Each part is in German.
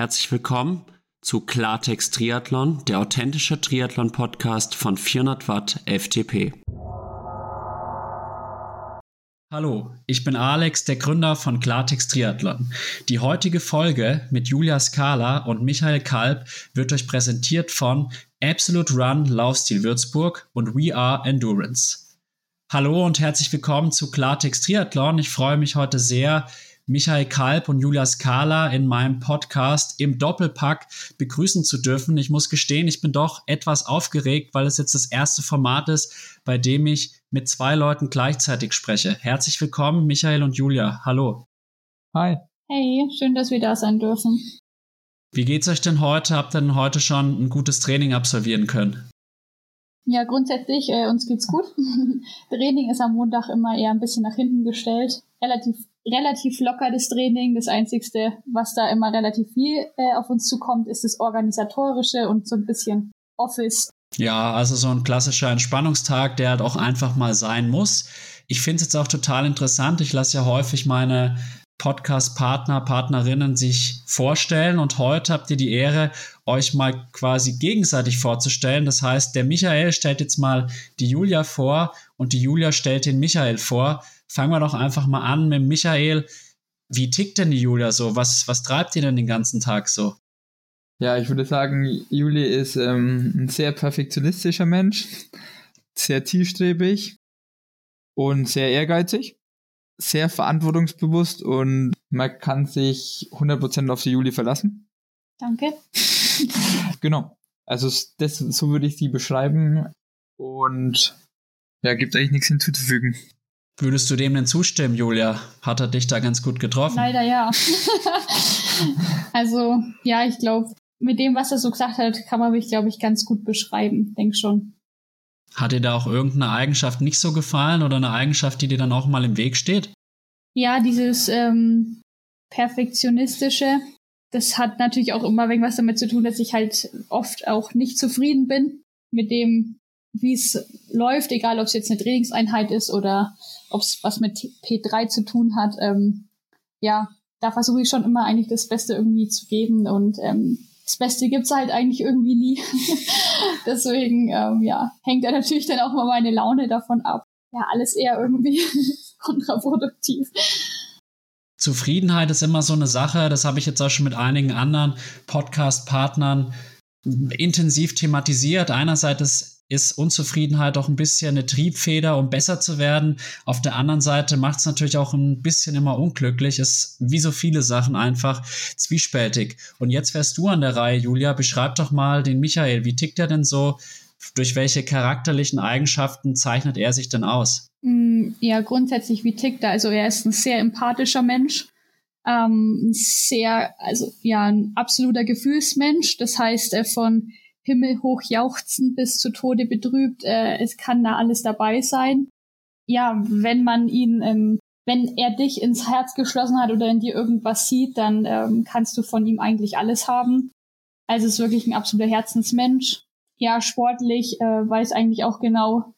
Herzlich willkommen zu Klartext Triathlon, der authentische Triathlon-Podcast von 400 Watt FTP. Hallo, ich bin Alex, der Gründer von Klartext Triathlon. Die heutige Folge mit Julia Skala und Michael Kalb wird euch präsentiert von Absolute Run Laufstil Würzburg und We Are Endurance. Hallo und herzlich willkommen zu Klartext Triathlon. Ich freue mich heute sehr, Michael Kalb und Julia Skala in meinem Podcast im Doppelpack begrüßen zu dürfen. Ich muss gestehen, ich bin doch etwas aufgeregt, weil es jetzt das erste Format ist, bei dem ich mit zwei Leuten gleichzeitig spreche. Herzlich willkommen, Michael und Julia. Hallo. Hi. Hey, schön, dass wir da sein dürfen. Wie geht's euch denn heute? Habt ihr denn heute schon ein gutes Training absolvieren können? Ja, grundsätzlich, äh, uns geht's gut. Training ist am Montag immer eher ein bisschen nach hinten gestellt. Relativ relativ locker das Training. Das Einzigste, was da immer relativ viel äh, auf uns zukommt, ist das Organisatorische und so ein bisschen Office. Ja, also so ein klassischer Entspannungstag, der halt auch einfach mal sein muss. Ich finde es jetzt auch total interessant. Ich lasse ja häufig meine Podcast-Partner, Partnerinnen sich vorstellen und heute habt ihr die Ehre, euch mal quasi gegenseitig vorzustellen. Das heißt, der Michael stellt jetzt mal die Julia vor und die Julia stellt den Michael vor fangen wir doch einfach mal an mit Michael. Wie tickt denn die Julia so? Was, was treibt ihr denn den ganzen Tag so? Ja, ich würde sagen, Juli ist ähm, ein sehr perfektionistischer Mensch, sehr zielstrebig und sehr ehrgeizig, sehr verantwortungsbewusst und man kann sich 100% auf die Juli verlassen. Danke. genau. Also das, so würde ich sie beschreiben und ja, gibt eigentlich nichts hinzuzufügen. Würdest du dem denn zustimmen, Julia? Hat er dich da ganz gut getroffen? Leider ja. also, ja, ich glaube, mit dem, was er so gesagt hat, kann man mich, glaube ich, ganz gut beschreiben. Denk schon. Hat dir da auch irgendeine Eigenschaft nicht so gefallen oder eine Eigenschaft, die dir dann auch mal im Weg steht? Ja, dieses ähm, Perfektionistische, das hat natürlich auch immer irgendwas damit zu tun, dass ich halt oft auch nicht zufrieden bin mit dem, wie es läuft, egal ob es jetzt eine Trainingseinheit ist oder ob es was mit P3 zu tun hat. Ähm, ja, da versuche ich schon immer eigentlich das Beste irgendwie zu geben und ähm, das Beste gibt's halt eigentlich irgendwie nie. Deswegen, ähm, ja, hängt ja natürlich dann auch mal meine Laune davon ab. Ja, alles eher irgendwie kontraproduktiv. Zufriedenheit ist immer so eine Sache, das habe ich jetzt auch schon mit einigen anderen Podcast-Partnern intensiv thematisiert. Einerseits ist Unzufriedenheit auch ein bisschen eine Triebfeder, um besser zu werden. Auf der anderen Seite macht es natürlich auch ein bisschen immer unglücklich. Ist wie so viele Sachen einfach zwiespältig. Und jetzt wärst du an der Reihe, Julia. Beschreib doch mal den Michael. Wie tickt er denn so? Durch welche charakterlichen Eigenschaften zeichnet er sich denn aus? Mm, ja, grundsätzlich, wie tickt er? Also er ist ein sehr empathischer Mensch. Ähm, sehr, also ja, ein absoluter Gefühlsmensch. Das heißt, er von himmelhoch jauchzend bis zu Tode betrübt. Äh, es kann da alles dabei sein. Ja, wenn man ihn, ähm, wenn er dich ins Herz geschlossen hat oder in dir irgendwas sieht, dann ähm, kannst du von ihm eigentlich alles haben. Also ist wirklich ein absoluter Herzensmensch. Ja, sportlich äh, weiß eigentlich auch genau,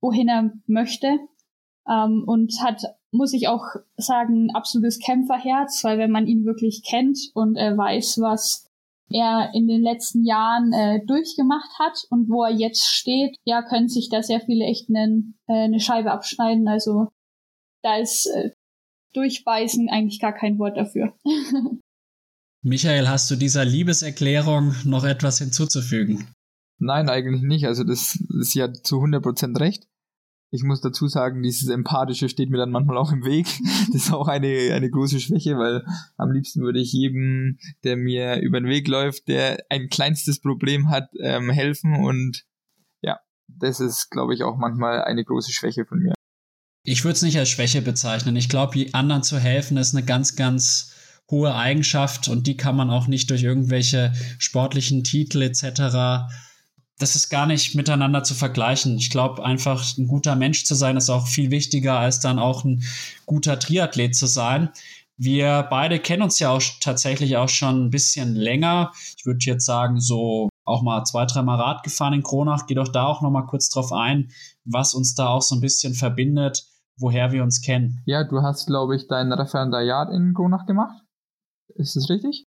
wohin er möchte. Ähm, und hat, muss ich auch sagen, ein absolutes Kämpferherz, weil wenn man ihn wirklich kennt und er weiß, was er in den letzten Jahren äh, durchgemacht hat und wo er jetzt steht, ja, können sich da sehr viele echt einen, äh, eine Scheibe abschneiden. Also da ist äh, durchbeißen eigentlich gar kein Wort dafür. Michael, hast du dieser Liebeserklärung noch etwas hinzuzufügen? Nein, eigentlich nicht. Also das ist ja zu 100% recht. Ich muss dazu sagen, dieses Empathische steht mir dann manchmal auch im Weg. Das ist auch eine, eine große Schwäche, weil am liebsten würde ich jedem, der mir über den Weg läuft, der ein kleinstes Problem hat, ähm, helfen. Und ja, das ist, glaube ich, auch manchmal eine große Schwäche von mir. Ich würde es nicht als Schwäche bezeichnen. Ich glaube, anderen zu helfen ist eine ganz, ganz hohe Eigenschaft und die kann man auch nicht durch irgendwelche sportlichen Titel etc das ist gar nicht miteinander zu vergleichen. Ich glaube, einfach ein guter Mensch zu sein, ist auch viel wichtiger, als dann auch ein guter Triathlet zu sein. Wir beide kennen uns ja auch tatsächlich auch schon ein bisschen länger. Ich würde jetzt sagen, so auch mal zwei, dreimal Rad gefahren in Kronach. Geh doch da auch noch mal kurz drauf ein, was uns da auch so ein bisschen verbindet, woher wir uns kennen. Ja, du hast, glaube ich, dein Referendariat in Kronach gemacht. Ist das richtig?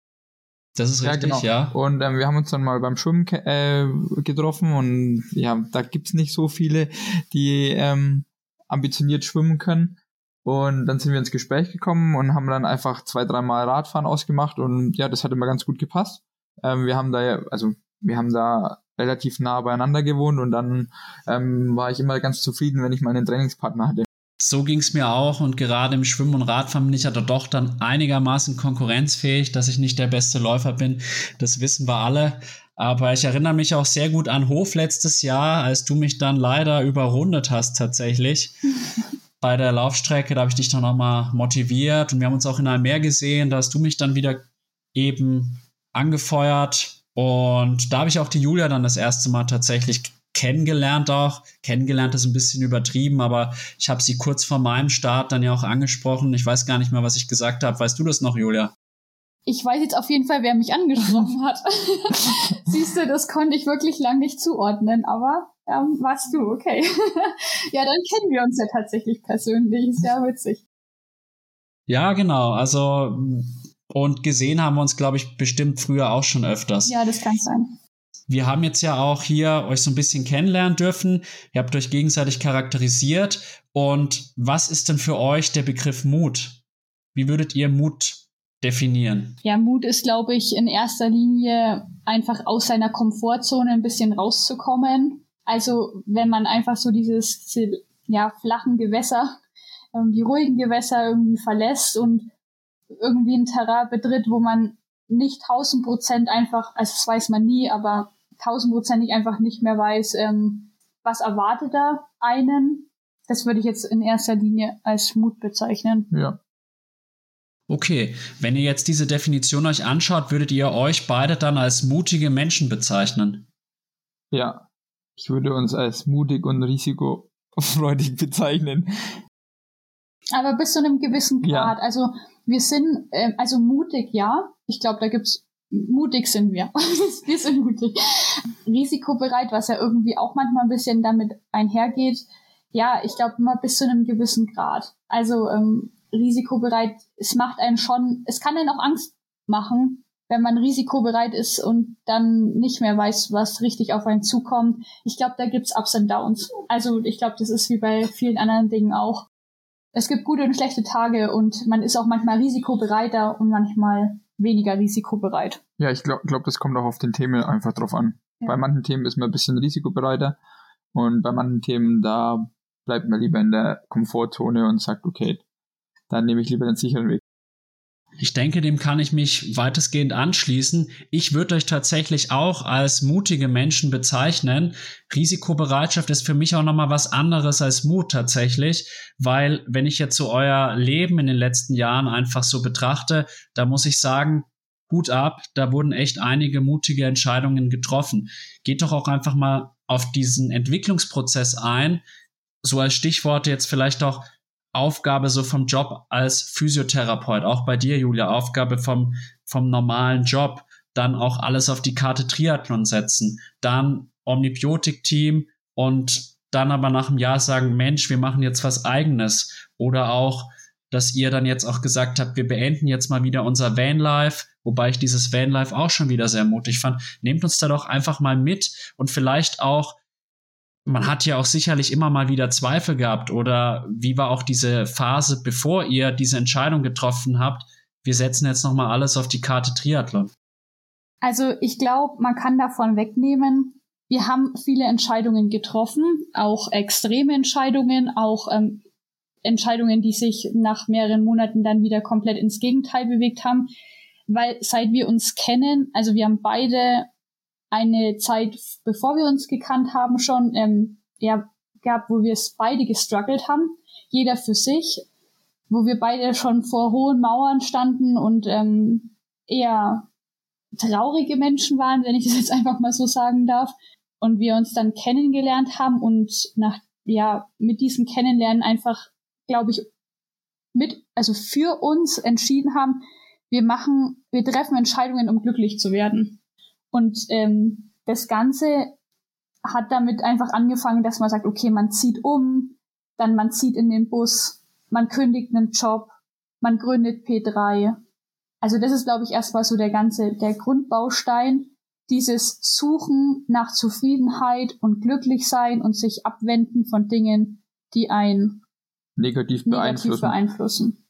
Das ist richtig, ja. Genau. ja. Und ähm, wir haben uns dann mal beim Schwimmen äh, getroffen und ja, da gibt's nicht so viele, die ähm, ambitioniert schwimmen können. Und dann sind wir ins Gespräch gekommen und haben dann einfach zwei, dreimal Radfahren ausgemacht und ja, das hat immer ganz gut gepasst. Ähm, wir haben da ja, also wir haben da relativ nah beieinander gewohnt und dann ähm, war ich immer ganz zufrieden, wenn ich meinen Trainingspartner hatte. So ging es mir auch und gerade im Schwimmen und Radfahren bin ich ja doch dann einigermaßen konkurrenzfähig, dass ich nicht der beste Läufer bin. Das wissen wir alle. Aber ich erinnere mich auch sehr gut an Hof letztes Jahr, als du mich dann leider überrundet hast tatsächlich. bei der Laufstrecke, da habe ich dich dann nochmal motiviert und wir haben uns auch in einem Meer gesehen, da hast du mich dann wieder eben angefeuert und da habe ich auch die Julia dann das erste Mal tatsächlich kennengelernt auch. Kennengelernt ist ein bisschen übertrieben, aber ich habe sie kurz vor meinem Start dann ja auch angesprochen. Ich weiß gar nicht mehr, was ich gesagt habe. Weißt du das noch, Julia? Ich weiß jetzt auf jeden Fall, wer mich angesprochen hat. Siehst du, das konnte ich wirklich lang nicht zuordnen, aber ähm, warst du, okay. ja, dann kennen wir uns ja tatsächlich persönlich. Ist ja witzig. Ja, genau. Also, und gesehen haben wir uns, glaube ich, bestimmt früher auch schon öfters. Ja, das kann sein. Wir haben jetzt ja auch hier euch so ein bisschen kennenlernen dürfen. Ihr habt euch gegenseitig charakterisiert. Und was ist denn für euch der Begriff Mut? Wie würdet ihr Mut definieren? Ja, Mut ist, glaube ich, in erster Linie einfach aus seiner Komfortzone ein bisschen rauszukommen also wenn man einfach so dieses ja, flachen Gewässer, ähm, die ruhigen Gewässer irgendwie verlässt und irgendwie ein Terrain betritt, wo man nicht tausend Prozent einfach, also das weiß man nie, aber tausendprozentig einfach nicht mehr weiß, ähm, was erwartet da einen. Das würde ich jetzt in erster Linie als Mut bezeichnen. Ja. Okay, wenn ihr jetzt diese Definition euch anschaut, würdet ihr euch beide dann als mutige Menschen bezeichnen? Ja, ich würde uns als mutig und risikofreudig bezeichnen. Aber bis zu einem gewissen Grad. Ja. Also wir sind, äh, also mutig, ja. Ich glaube, da gibt's mutig sind wir. wir sind mutig. Risikobereit, was ja irgendwie auch manchmal ein bisschen damit einhergeht. Ja, ich glaube immer bis zu einem gewissen Grad. Also ähm, risikobereit, es macht einen schon, es kann einen auch Angst machen, wenn man risikobereit ist und dann nicht mehr weiß, was richtig auf einen zukommt. Ich glaube, da gibt's Ups und Downs. Also ich glaube, das ist wie bei vielen anderen Dingen auch. Es gibt gute und schlechte Tage und man ist auch manchmal risikobereiter und manchmal weniger risikobereit. Ja, ich glaube, glaub, das kommt auch auf den Themen einfach drauf an. Ja. Bei manchen Themen ist man ein bisschen risikobereiter und bei manchen Themen, da bleibt man lieber in der Komfortzone und sagt, okay, dann nehme ich lieber den sicheren Weg. Ich denke, dem kann ich mich weitestgehend anschließen. Ich würde euch tatsächlich auch als mutige Menschen bezeichnen. Risikobereitschaft ist für mich auch nochmal was anderes als Mut tatsächlich, weil wenn ich jetzt so euer Leben in den letzten Jahren einfach so betrachte, da muss ich sagen, Hut ab, da wurden echt einige mutige Entscheidungen getroffen. Geht doch auch einfach mal auf diesen Entwicklungsprozess ein. So als Stichwort jetzt vielleicht auch Aufgabe so vom Job als Physiotherapeut, auch bei dir, Julia, Aufgabe vom, vom normalen Job, dann auch alles auf die Karte Triathlon setzen, dann Omnibiotik-Team und dann aber nach einem Jahr sagen, Mensch, wir machen jetzt was eigenes. Oder auch, dass ihr dann jetzt auch gesagt habt, wir beenden jetzt mal wieder unser Vanlife, wobei ich dieses Vanlife auch schon wieder sehr mutig fand. Nehmt uns da doch einfach mal mit und vielleicht auch man hat ja auch sicherlich immer mal wieder Zweifel gehabt oder wie war auch diese Phase, bevor ihr diese Entscheidung getroffen habt, wir setzen jetzt nochmal alles auf die Karte Triathlon? Also ich glaube, man kann davon wegnehmen, wir haben viele Entscheidungen getroffen, auch extreme Entscheidungen, auch ähm, Entscheidungen, die sich nach mehreren Monaten dann wieder komplett ins Gegenteil bewegt haben, weil seit wir uns kennen, also wir haben beide eine Zeit, bevor wir uns gekannt haben, schon ähm, ja, gab, wo wir es beide gestruggelt haben, jeder für sich, wo wir beide schon vor hohen Mauern standen und ähm, eher traurige Menschen waren, wenn ich das jetzt einfach mal so sagen darf, und wir uns dann kennengelernt haben und nach ja mit diesem Kennenlernen einfach, glaube ich, mit also für uns entschieden haben, wir machen, wir treffen Entscheidungen, um glücklich zu werden. Und ähm, das Ganze hat damit einfach angefangen, dass man sagt, okay, man zieht um, dann man zieht in den Bus, man kündigt einen Job, man gründet P3, Also das ist, glaube ich, erstmal so der ganze, der Grundbaustein, dieses Suchen nach Zufriedenheit und glücklich sein und sich abwenden von Dingen, die einen negativ beeinflussen. Negativ beeinflussen.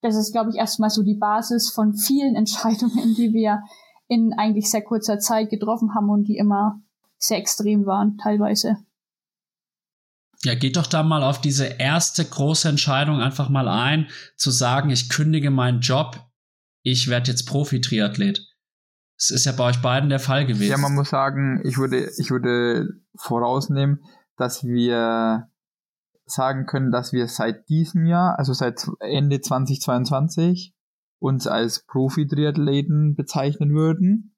Das ist, glaube ich, erstmal so die Basis von vielen Entscheidungen, die wir in eigentlich sehr kurzer Zeit getroffen haben und die immer sehr extrem waren, teilweise. Ja, geht doch da mal auf diese erste große Entscheidung einfach mal ein, zu sagen, ich kündige meinen Job, ich werde jetzt Profi-Triathlet. Das ist ja bei euch beiden der Fall gewesen. Ja, man muss sagen, ich würde, ich würde vorausnehmen, dass wir sagen können, dass wir seit diesem Jahr, also seit Ende 2022, uns als Profi-Triathleten bezeichnen würden.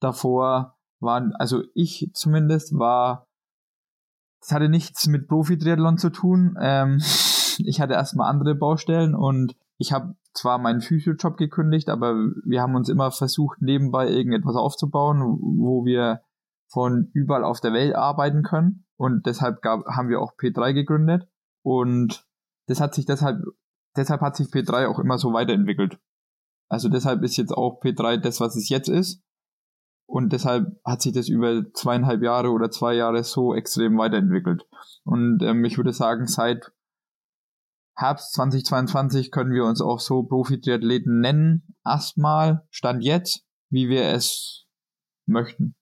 Davor waren, also ich zumindest war, es hatte nichts mit Profi-Triathlon zu tun. Ähm, ich hatte erstmal andere Baustellen und ich habe zwar meinen Physio-Job gekündigt, aber wir haben uns immer versucht, nebenbei irgendetwas aufzubauen, wo wir von überall auf der Welt arbeiten können. Und deshalb gab, haben wir auch P3 gegründet. Und das hat sich deshalb, deshalb hat sich P3 auch immer so weiterentwickelt. Also deshalb ist jetzt auch P3 das, was es jetzt ist. Und deshalb hat sich das über zweieinhalb Jahre oder zwei Jahre so extrem weiterentwickelt. Und ähm, ich würde sagen, seit Herbst 2022 können wir uns auch so Profi-Triathleten nennen. Erstmal, Stand jetzt, wie wir es möchten.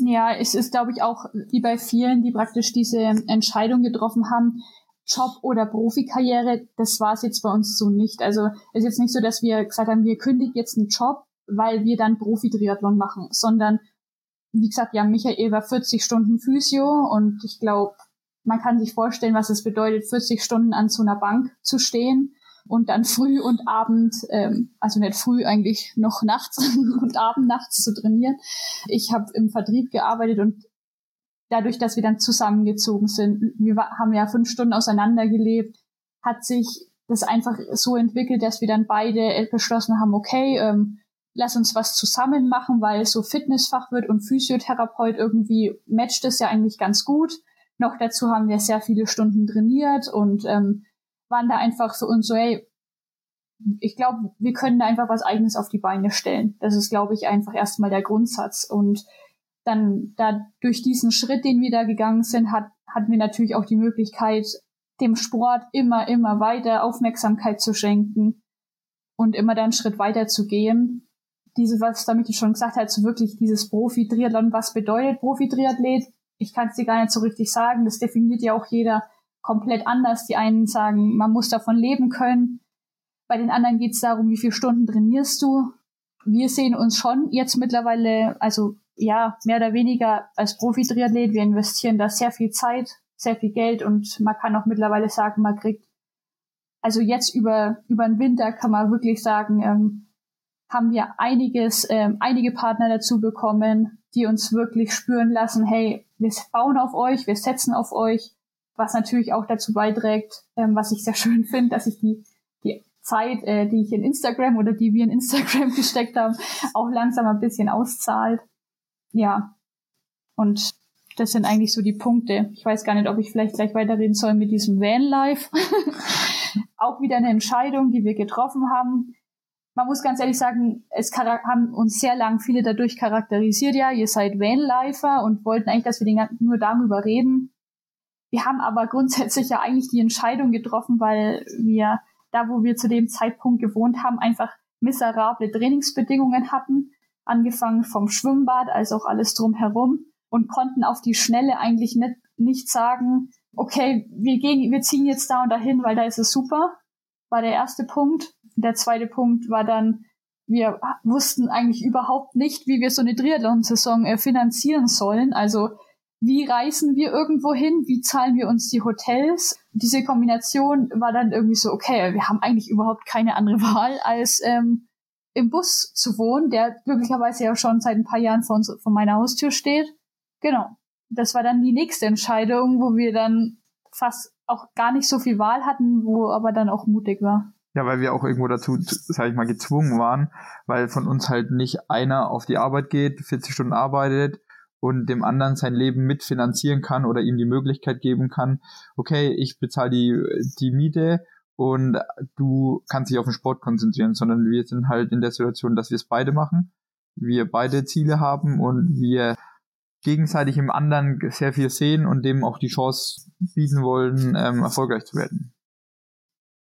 Ja, es ist, glaube ich, auch wie bei vielen, die praktisch diese Entscheidung getroffen haben, Job oder Profikarriere, das war es jetzt bei uns so nicht. Also es ist jetzt nicht so, dass wir gesagt haben, wir kündigen jetzt einen Job, weil wir dann Profi-Triathlon machen, sondern wie gesagt, ja, Michael war 40 Stunden Physio und ich glaube, man kann sich vorstellen, was es bedeutet, 40 Stunden an so einer Bank zu stehen und dann früh und abend, ähm, also nicht früh eigentlich noch nachts und abend nachts zu trainieren. Ich habe im Vertrieb gearbeitet und dadurch, dass wir dann zusammengezogen sind, wir haben ja fünf Stunden auseinander gelebt, hat sich das einfach so entwickelt, dass wir dann beide beschlossen haben, okay, ähm, lass uns was zusammen machen, weil so Fitnessfachwirt und Physiotherapeut irgendwie matcht es ja eigentlich ganz gut. Noch dazu haben wir sehr viele Stunden trainiert und ähm, waren da einfach für uns so, hey, ich glaube, wir können da einfach was eigenes auf die Beine stellen. Das ist, glaube ich, einfach erstmal der Grundsatz. Und dann da durch diesen Schritt, den wir da gegangen sind, hat, hatten wir natürlich auch die Möglichkeit, dem Sport immer, immer weiter Aufmerksamkeit zu schenken und immer dann einen Schritt weiter zu gehen. Diese, was damit ich schon gesagt habe, so wirklich dieses Profi-Triathlon, was bedeutet Profi-Triathlet? Ich kann es dir gar nicht so richtig sagen. Das definiert ja auch jeder komplett anders. Die einen sagen, man muss davon leben können. Bei den anderen geht es darum, wie viele Stunden trainierst du. Wir sehen uns schon jetzt mittlerweile, also ja, mehr oder weniger als Profi-Triathlet. Wir investieren da sehr viel Zeit, sehr viel Geld und man kann auch mittlerweile sagen, man kriegt, also jetzt über, über den Winter kann man wirklich sagen, ähm, haben wir einiges, ähm, einige Partner dazu bekommen, die uns wirklich spüren lassen, hey, wir bauen auf euch, wir setzen auf euch, was natürlich auch dazu beiträgt, ähm, was ich sehr schön finde, dass ich die, die Zeit, äh, die ich in Instagram oder die wir in Instagram gesteckt haben, auch langsam ein bisschen auszahlt ja. Und das sind eigentlich so die Punkte. Ich weiß gar nicht, ob ich vielleicht gleich weiterreden soll mit diesem Vanlife. Auch wieder eine Entscheidung, die wir getroffen haben. Man muss ganz ehrlich sagen, es haben uns sehr lang viele dadurch charakterisiert, ja, ihr seid Vanlifer und wollten eigentlich, dass wir den, nur darüber reden. Wir haben aber grundsätzlich ja eigentlich die Entscheidung getroffen, weil wir da, wo wir zu dem Zeitpunkt gewohnt haben, einfach miserable Trainingsbedingungen hatten angefangen vom Schwimmbad als auch alles drumherum und konnten auf die Schnelle eigentlich nicht, nicht sagen, okay, wir gehen, wir ziehen jetzt da und dahin, weil da ist es super, war der erste Punkt. Der zweite Punkt war dann, wir wussten eigentlich überhaupt nicht, wie wir so eine Triathlon-Saison äh, finanzieren sollen. Also wie reisen wir irgendwo hin? Wie zahlen wir uns die Hotels? Diese Kombination war dann irgendwie so, okay, wir haben eigentlich überhaupt keine andere Wahl, als ähm, im Bus zu wohnen, der glücklicherweise ja schon seit ein paar Jahren vor, uns, vor meiner Haustür steht. Genau. Das war dann die nächste Entscheidung, wo wir dann fast auch gar nicht so viel Wahl hatten, wo aber dann auch mutig war. Ja, weil wir auch irgendwo dazu, sag ich mal, gezwungen waren, weil von uns halt nicht einer auf die Arbeit geht, 40 Stunden arbeitet und dem anderen sein Leben mitfinanzieren kann oder ihm die Möglichkeit geben kann, okay, ich bezahle die, die Miete und du kannst dich auf den Sport konzentrieren, sondern wir sind halt in der Situation, dass wir es beide machen, wir beide Ziele haben und wir gegenseitig im anderen sehr viel sehen und dem auch die Chance bieten wollen, ähm, erfolgreich zu werden.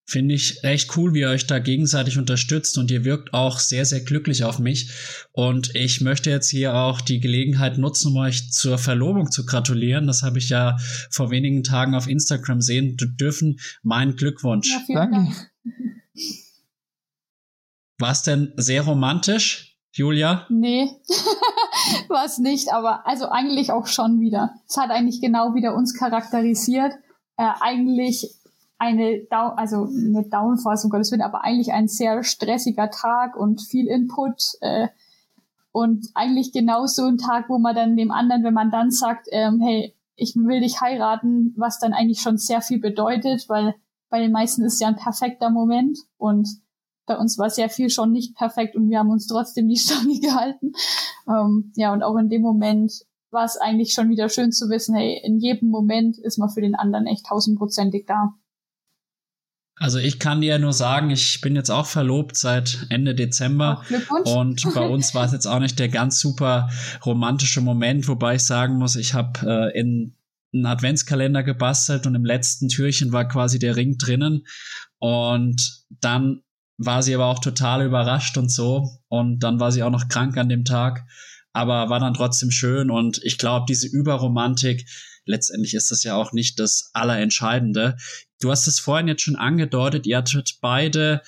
Finde ich echt cool, wie ihr euch da gegenseitig unterstützt und ihr wirkt auch sehr, sehr glücklich auf mich. Und ich möchte jetzt hier auch die Gelegenheit nutzen, um euch zur Verlobung zu gratulieren. Das habe ich ja vor wenigen Tagen auf Instagram sehen dürfen. Mein Glückwunsch. Ja, Danke. War es denn sehr romantisch, Julia? Nee, war es nicht, aber also eigentlich auch schon wieder. Es hat eigentlich genau wieder uns charakterisiert. Äh, eigentlich eine, Down, also eine Downphase, um Gottes Willen, aber eigentlich ein sehr stressiger Tag und viel Input. Äh, und eigentlich genau so ein Tag, wo man dann dem anderen, wenn man dann sagt, ähm, hey, ich will dich heiraten, was dann eigentlich schon sehr viel bedeutet, weil bei den meisten ist ja ein perfekter Moment und bei uns war sehr viel schon nicht perfekt und wir haben uns trotzdem die Stange gehalten. Ähm, ja, und auch in dem Moment war es eigentlich schon wieder schön zu wissen, hey, in jedem Moment ist man für den anderen echt tausendprozentig da. Also ich kann dir nur sagen, ich bin jetzt auch verlobt seit Ende Dezember. Und bei uns war es jetzt auch nicht der ganz super romantische Moment, wobei ich sagen muss, ich habe äh, in einen Adventskalender gebastelt und im letzten Türchen war quasi der Ring drinnen. Und dann war sie aber auch total überrascht und so. Und dann war sie auch noch krank an dem Tag, aber war dann trotzdem schön. Und ich glaube, diese Überromantik, letztendlich ist das ja auch nicht das Allerentscheidende. Du hast es vorhin jetzt schon angedeutet, ihr hattet beide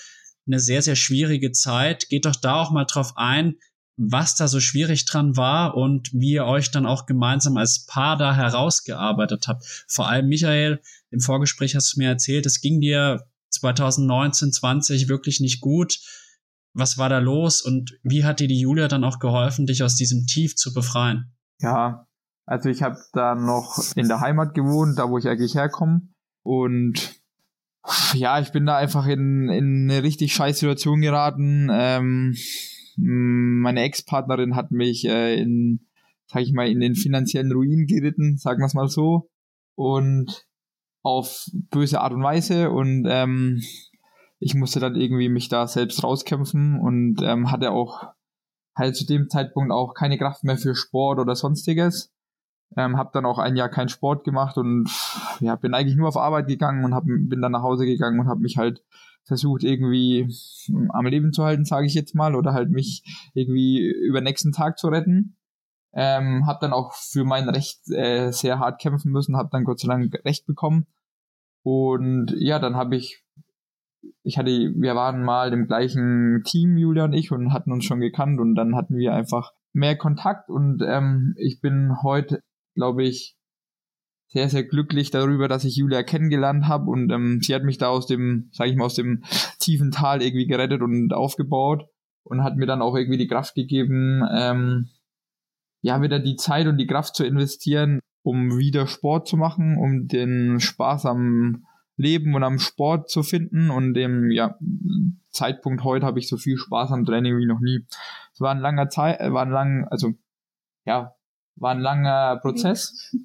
eine sehr, sehr schwierige Zeit. Geht doch da auch mal drauf ein, was da so schwierig dran war und wie ihr euch dann auch gemeinsam als Paar da herausgearbeitet habt. Vor allem Michael, im Vorgespräch hast du mir erzählt, es ging dir 2019, 20 wirklich nicht gut. Was war da los und wie hat dir die Julia dann auch geholfen, dich aus diesem Tief zu befreien? Ja, also ich habe da noch in der Heimat gewohnt, da wo ich eigentlich herkomme. Und ja, ich bin da einfach in, in eine richtig scheiß Situation geraten. Ähm, meine Ex-Partnerin hat mich äh, in, sag ich mal, in den finanziellen Ruin geritten, sagen wir es mal so. Und auf böse Art und Weise. Und ähm, ich musste dann irgendwie mich da selbst rauskämpfen und ähm, hatte auch halt zu dem Zeitpunkt auch keine Kraft mehr für Sport oder sonstiges. Ähm, habe dann auch ein Jahr keinen Sport gemacht und ja, bin eigentlich nur auf Arbeit gegangen und hab, bin dann nach Hause gegangen und habe mich halt versucht irgendwie am Leben zu halten, sage ich jetzt mal, oder halt mich irgendwie über den nächsten Tag zu retten. Ähm, habe dann auch für mein Recht äh, sehr hart kämpfen müssen, habe dann Gott sei Dank Recht bekommen. Und ja, dann habe ich, ich hatte, wir waren mal im gleichen Team, Julia und ich, und hatten uns schon gekannt und dann hatten wir einfach mehr Kontakt und ähm, ich bin heute glaube ich, sehr, sehr glücklich darüber, dass ich Julia kennengelernt habe und ähm, sie hat mich da aus dem, sage ich mal, aus dem tiefen Tal irgendwie gerettet und aufgebaut und hat mir dann auch irgendwie die Kraft gegeben, ähm, ja, wieder die Zeit und die Kraft zu investieren, um wieder Sport zu machen, um den Spaß am Leben und am Sport zu finden und dem ja, Zeitpunkt heute habe ich so viel Spaß am Training wie noch nie. Es war ein langer Zeit, äh, war ein lang, also ja, war ein langer Prozess.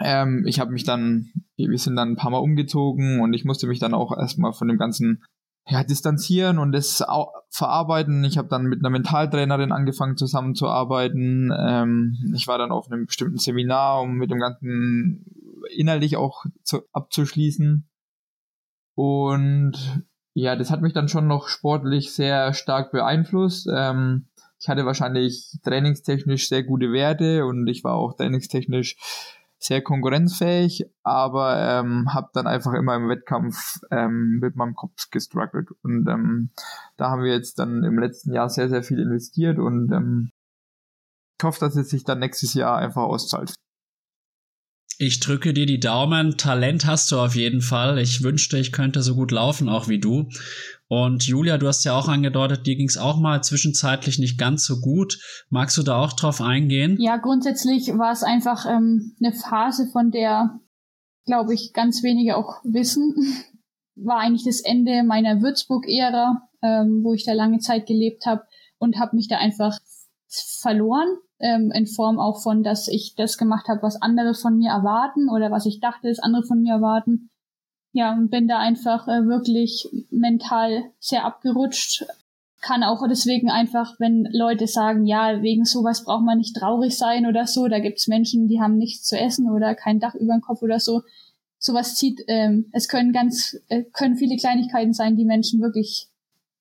Ähm, ich habe mich dann, wir sind dann ein paar Mal umgezogen und ich musste mich dann auch erstmal von dem ganzen ja, distanzieren und das verarbeiten. Ich habe dann mit einer Mentaltrainerin angefangen zusammenzuarbeiten. Ähm, ich war dann auf einem bestimmten Seminar, um mit dem Ganzen innerlich auch zu, abzuschließen. Und ja, das hat mich dann schon noch sportlich sehr stark beeinflusst. Ähm, ich hatte wahrscheinlich trainingstechnisch sehr gute Werte und ich war auch trainingstechnisch sehr konkurrenzfähig, aber ähm, habe dann einfach immer im Wettkampf ähm, mit meinem Kopf gestruggelt. Und ähm, da haben wir jetzt dann im letzten Jahr sehr, sehr viel investiert und ähm, ich hoffe, dass es sich dann nächstes Jahr einfach auszahlt. Ich drücke dir die Daumen. Talent hast du auf jeden Fall. Ich wünschte, ich könnte so gut laufen, auch wie du. Und Julia, du hast ja auch angedeutet, dir ging es auch mal zwischenzeitlich nicht ganz so gut. Magst du da auch drauf eingehen? Ja, grundsätzlich war es einfach ähm, eine Phase, von der, glaube ich, ganz wenige auch wissen. War eigentlich das Ende meiner Würzburg-Ära, ähm, wo ich da lange Zeit gelebt habe und habe mich da einfach verloren ähm, in Form auch von, dass ich das gemacht habe, was andere von mir erwarten oder was ich dachte, dass andere von mir erwarten ja, und bin da einfach äh, wirklich mental sehr abgerutscht. Kann auch deswegen einfach, wenn Leute sagen, ja, wegen sowas braucht man nicht traurig sein oder so, da gibt's Menschen, die haben nichts zu essen oder kein Dach über dem Kopf oder so. Sowas zieht, ähm, es können ganz, äh, können viele Kleinigkeiten sein, die Menschen wirklich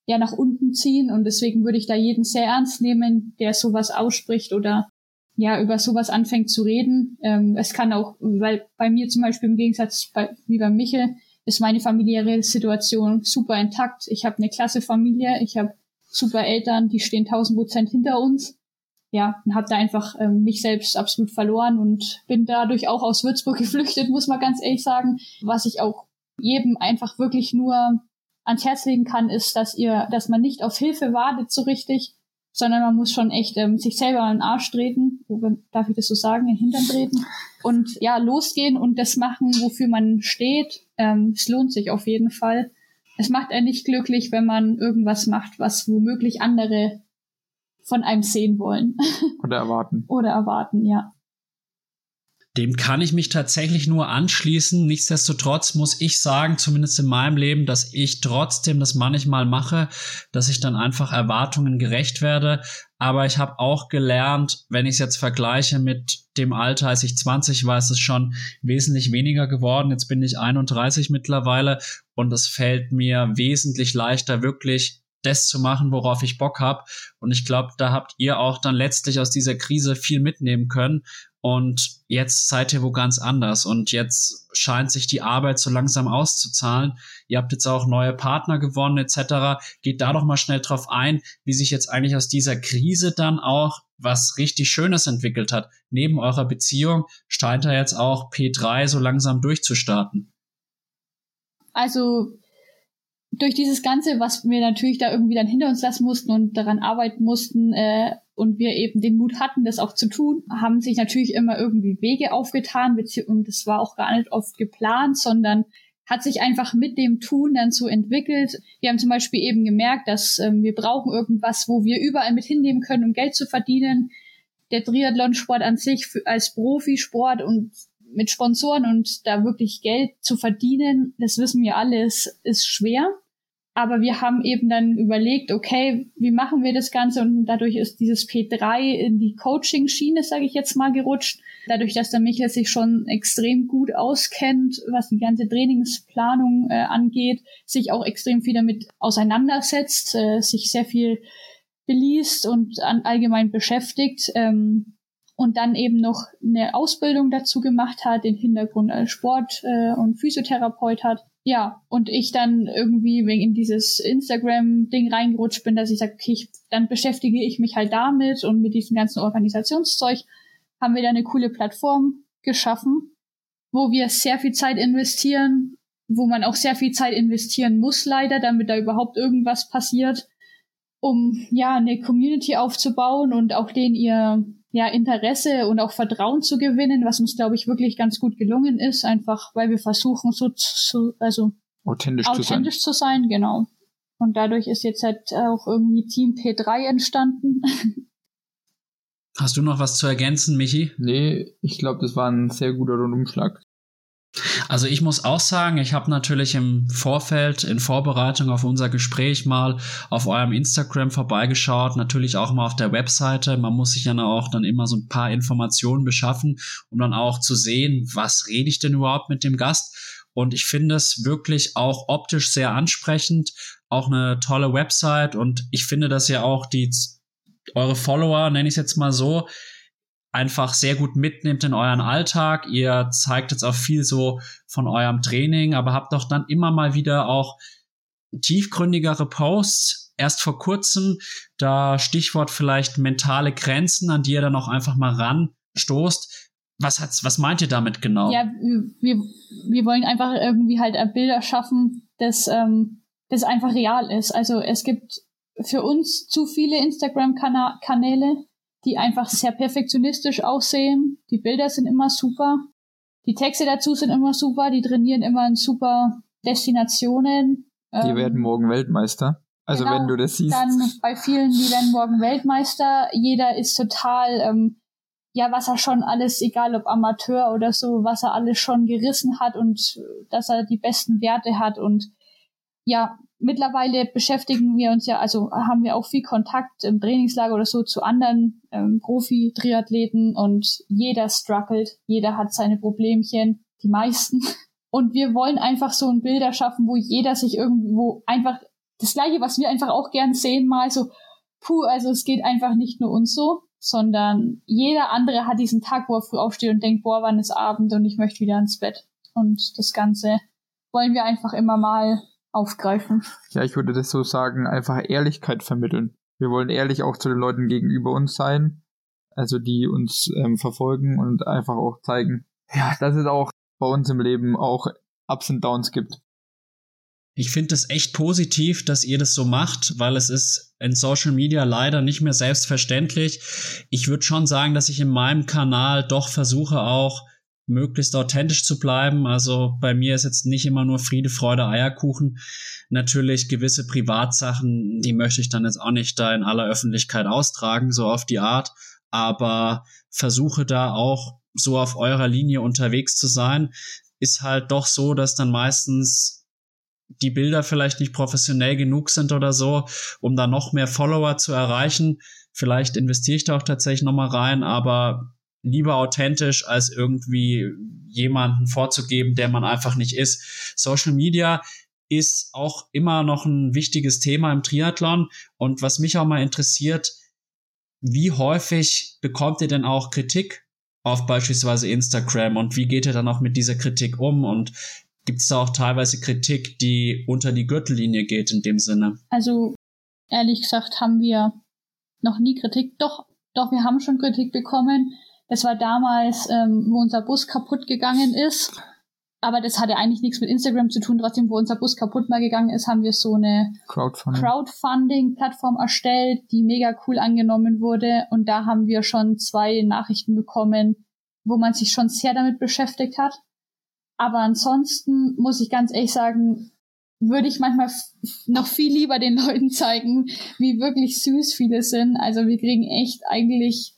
ja nach unten ziehen und deswegen würde ich da jeden sehr ernst nehmen, der sowas ausspricht oder ja über sowas anfängt zu reden. Ähm, es kann auch, weil bei mir zum Beispiel im Gegensatz bei, wie bei Michel ist meine familiäre Situation super intakt. Ich habe eine klasse Familie, ich habe super Eltern, die stehen tausend Prozent hinter uns. Ja, und habe da einfach ähm, mich selbst absolut verloren und bin dadurch auch aus Würzburg geflüchtet, muss man ganz ehrlich sagen. Was ich auch jedem einfach wirklich nur ans Herz legen kann, ist, dass ihr, dass man nicht auf Hilfe wartet so richtig, sondern man muss schon echt ähm, sich selber in den Arsch treten, darf ich das so sagen, in den Hintern treten und ja, losgehen und das machen, wofür man steht. Ähm, es lohnt sich auf jeden Fall. Es macht einen nicht glücklich, wenn man irgendwas macht, was womöglich andere von einem sehen wollen. Oder erwarten. Oder erwarten, ja. Dem kann ich mich tatsächlich nur anschließen. Nichtsdestotrotz muss ich sagen, zumindest in meinem Leben, dass ich trotzdem das manchmal mache, dass ich dann einfach Erwartungen gerecht werde. Aber ich habe auch gelernt, wenn ich es jetzt vergleiche mit dem Alter, als ich 20 war, ist es schon wesentlich weniger geworden. Jetzt bin ich 31 mittlerweile und es fällt mir wesentlich leichter, wirklich das zu machen, worauf ich Bock habe. Und ich glaube, da habt ihr auch dann letztlich aus dieser Krise viel mitnehmen können. Und jetzt seid ihr wo ganz anders und jetzt scheint sich die Arbeit so langsam auszuzahlen. Ihr habt jetzt auch neue Partner gewonnen etc. Geht da doch mal schnell drauf ein, wie sich jetzt eigentlich aus dieser Krise dann auch was richtig Schönes entwickelt hat. Neben eurer Beziehung scheint da jetzt auch P3 so langsam durchzustarten. Also durch dieses Ganze, was wir natürlich da irgendwie dann hinter uns lassen mussten und daran arbeiten mussten, äh, und wir eben den Mut hatten, das auch zu tun, haben sich natürlich immer irgendwie Wege aufgetan, und das war auch gar nicht oft geplant, sondern hat sich einfach mit dem Tun dann so entwickelt. Wir haben zum Beispiel eben gemerkt, dass ähm, wir brauchen irgendwas, wo wir überall mit hinnehmen können, um Geld zu verdienen. Der Triathlonsport an sich für, als Profisport und mit Sponsoren und da wirklich Geld zu verdienen, das wissen wir alles, ist schwer. Aber wir haben eben dann überlegt, okay, wie machen wir das Ganze? Und dadurch ist dieses P3 in die Coaching-Schiene, sage ich jetzt mal, gerutscht. Dadurch, dass der Michael sich schon extrem gut auskennt, was die ganze Trainingsplanung äh, angeht, sich auch extrem viel damit auseinandersetzt, äh, sich sehr viel beliest und an, allgemein beschäftigt. Ähm, und dann eben noch eine Ausbildung dazu gemacht hat, den Hintergrund als Sport- äh, und Physiotherapeut hat ja, und ich dann irgendwie wegen dieses Instagram-Ding reingerutscht bin, dass ich sage, okay, ich, dann beschäftige ich mich halt damit und mit diesem ganzen Organisationszeug haben wir da eine coole Plattform geschaffen, wo wir sehr viel Zeit investieren, wo man auch sehr viel Zeit investieren muss leider, damit da überhaupt irgendwas passiert, um ja eine Community aufzubauen und auch den ihr ja, Interesse und auch Vertrauen zu gewinnen, was uns, glaube ich, wirklich ganz gut gelungen ist, einfach weil wir versuchen, so zu, also authentisch, authentisch zu, sein. zu sein, genau. Und dadurch ist jetzt halt auch irgendwie Team P3 entstanden. Hast du noch was zu ergänzen, Michi? Nee, ich glaube, das war ein sehr guter Rundumschlag. Also ich muss auch sagen, ich habe natürlich im Vorfeld, in Vorbereitung auf unser Gespräch mal auf eurem Instagram vorbeigeschaut, natürlich auch mal auf der Webseite. Man muss sich ja auch dann immer so ein paar Informationen beschaffen, um dann auch zu sehen, was rede ich denn überhaupt mit dem Gast. Und ich finde es wirklich auch optisch sehr ansprechend, auch eine tolle Website und ich finde, dass ihr auch die eure Follower, nenne ich es jetzt mal so, einfach sehr gut mitnimmt in euren Alltag. Ihr zeigt jetzt auch viel so von eurem Training, aber habt doch dann immer mal wieder auch tiefgründigere Posts. Erst vor kurzem, da Stichwort vielleicht mentale Grenzen, an die ihr dann auch einfach mal ranstoßt. Was hat's, was meint ihr damit genau? Ja, wir, wir wollen einfach irgendwie halt Bilder schaffen, das, ähm, das einfach real ist. Also es gibt für uns zu viele Instagram-Kanäle, die einfach sehr perfektionistisch aussehen. Die Bilder sind immer super. Die Texte dazu sind immer super. Die trainieren immer in super Destinationen. Die ähm, werden morgen Weltmeister. Also genau, wenn du das siehst. Dann bei vielen, die werden morgen Weltmeister. Jeder ist total ähm, ja, was er schon alles, egal ob Amateur oder so, was er alles schon gerissen hat und dass er die besten Werte hat und ja, mittlerweile beschäftigen wir uns ja, also haben wir auch viel Kontakt im Trainingslager oder so zu anderen ähm, Profi-Triathleten und jeder struggelt, jeder hat seine Problemchen, die meisten. Und wir wollen einfach so ein Bilder schaffen, wo jeder sich irgendwo einfach das gleiche, was wir einfach auch gern sehen, mal so, puh, also es geht einfach nicht nur uns so, sondern jeder andere hat diesen Tag, wo er früh aufsteht und denkt, boah, wann ist Abend und ich möchte wieder ins Bett. Und das Ganze wollen wir einfach immer mal aufgreifen. Ja, ich würde das so sagen, einfach Ehrlichkeit vermitteln. Wir wollen ehrlich auch zu den Leuten gegenüber uns sein, also die uns ähm, verfolgen und einfach auch zeigen, ja, dass es auch bei uns im Leben auch Ups und Downs gibt. Ich finde es echt positiv, dass ihr das so macht, weil es ist in Social Media leider nicht mehr selbstverständlich. Ich würde schon sagen, dass ich in meinem Kanal doch versuche auch möglichst authentisch zu bleiben. Also bei mir ist jetzt nicht immer nur Friede, Freude, Eierkuchen. Natürlich gewisse Privatsachen, die möchte ich dann jetzt auch nicht da in aller Öffentlichkeit austragen, so auf die Art. Aber versuche da auch so auf eurer Linie unterwegs zu sein. Ist halt doch so, dass dann meistens die Bilder vielleicht nicht professionell genug sind oder so, um da noch mehr Follower zu erreichen. Vielleicht investiere ich da auch tatsächlich nochmal rein, aber lieber authentisch, als irgendwie jemanden vorzugeben, der man einfach nicht ist. Social Media ist auch immer noch ein wichtiges Thema im Triathlon. Und was mich auch mal interessiert, wie häufig bekommt ihr denn auch Kritik auf beispielsweise Instagram und wie geht ihr dann auch mit dieser Kritik um und gibt es da auch teilweise Kritik, die unter die Gürtellinie geht in dem Sinne? Also ehrlich gesagt haben wir noch nie Kritik, doch, doch wir haben schon Kritik bekommen, das war damals, ähm, wo unser Bus kaputt gegangen ist. Aber das hatte eigentlich nichts mit Instagram zu tun. Trotzdem, wo unser Bus kaputt mal gegangen ist, haben wir so eine Crowdfunding-Plattform erstellt, die mega cool angenommen wurde. Und da haben wir schon zwei Nachrichten bekommen, wo man sich schon sehr damit beschäftigt hat. Aber ansonsten muss ich ganz ehrlich sagen, würde ich manchmal noch viel lieber den Leuten zeigen, wie wirklich süß viele sind. Also wir kriegen echt eigentlich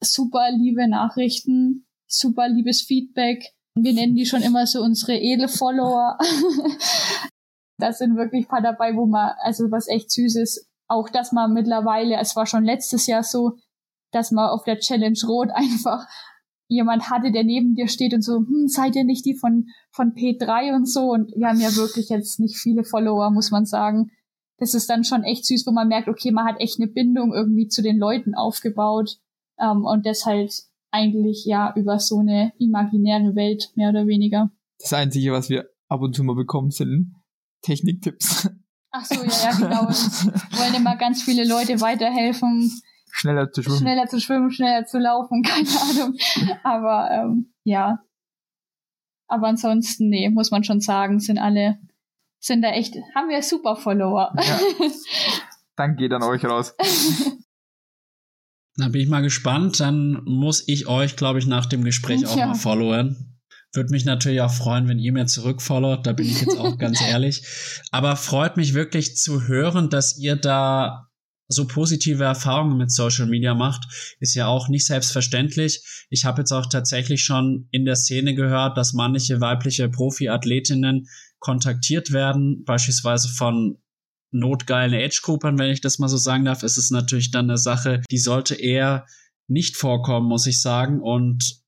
super liebe Nachrichten, super liebes Feedback. Wir nennen die schon immer so unsere edle Follower. da sind wirklich ein paar dabei, wo man, also was echt süß ist. Auch, dass man mittlerweile, es war schon letztes Jahr so, dass man auf der Challenge Rot einfach jemand hatte, der neben dir steht und so, hm, seid ihr nicht die von, von P3 und so? Und wir haben ja wirklich jetzt nicht viele Follower, muss man sagen. Das ist dann schon echt süß, wo man merkt, okay, man hat echt eine Bindung irgendwie zu den Leuten aufgebaut. Ähm, und deshalb eigentlich ja über so eine imaginäre Welt, mehr oder weniger. Das Einzige, was wir ab und zu mal bekommen, sind Techniktipps. Ach so, ja, ja, genau. wollen immer ganz viele Leute weiterhelfen. Schneller zu schwimmen. Schneller zu schwimmen, schneller zu laufen, keine Ahnung. Aber ähm, ja. Aber ansonsten, nee, muss man schon sagen, sind alle, sind da echt, haben wir super Follower. Ja. Dank geht an euch raus. Da bin ich mal gespannt. Dann muss ich euch, glaube ich, nach dem Gespräch auch ja. mal followen. Würde mich natürlich auch freuen, wenn ihr mir zurückfollowt. Da bin ich jetzt auch ganz ehrlich. Aber freut mich wirklich zu hören, dass ihr da so positive Erfahrungen mit Social Media macht, ist ja auch nicht selbstverständlich. Ich habe jetzt auch tatsächlich schon in der Szene gehört, dass manche weibliche Profi-Athletinnen kontaktiert werden, beispielsweise von notgeilen Age-Groupern, wenn ich das mal so sagen darf, ist es natürlich dann eine Sache, die sollte eher nicht vorkommen, muss ich sagen. Und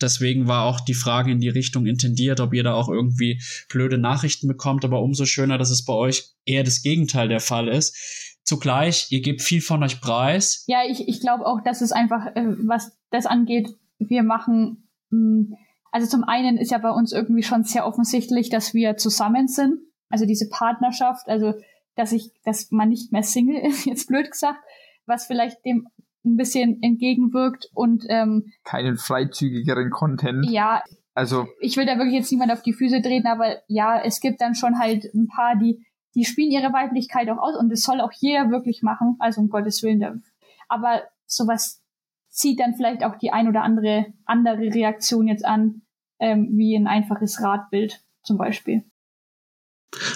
deswegen war auch die Frage in die Richtung intendiert, ob ihr da auch irgendwie blöde Nachrichten bekommt. Aber umso schöner, dass es bei euch eher das Gegenteil der Fall ist. Zugleich, ihr gebt viel von euch preis. Ja, ich, ich glaube auch, dass es einfach, äh, was das angeht, wir machen, hm, also zum einen ist ja bei uns irgendwie schon sehr offensichtlich, dass wir zusammen sind. Also diese Partnerschaft, also dass ich, dass man nicht mehr Single ist, jetzt blöd gesagt, was vielleicht dem ein bisschen entgegenwirkt und ähm, keinen freizügigeren Content. Ja, also ich will da wirklich jetzt niemand auf die Füße treten, aber ja, es gibt dann schon halt ein paar, die die spielen ihre Weiblichkeit auch aus und das soll auch jeder wirklich machen, also um Gottes Willen. Aber sowas zieht dann vielleicht auch die ein oder andere andere Reaktion jetzt an, ähm, wie ein einfaches Radbild zum Beispiel.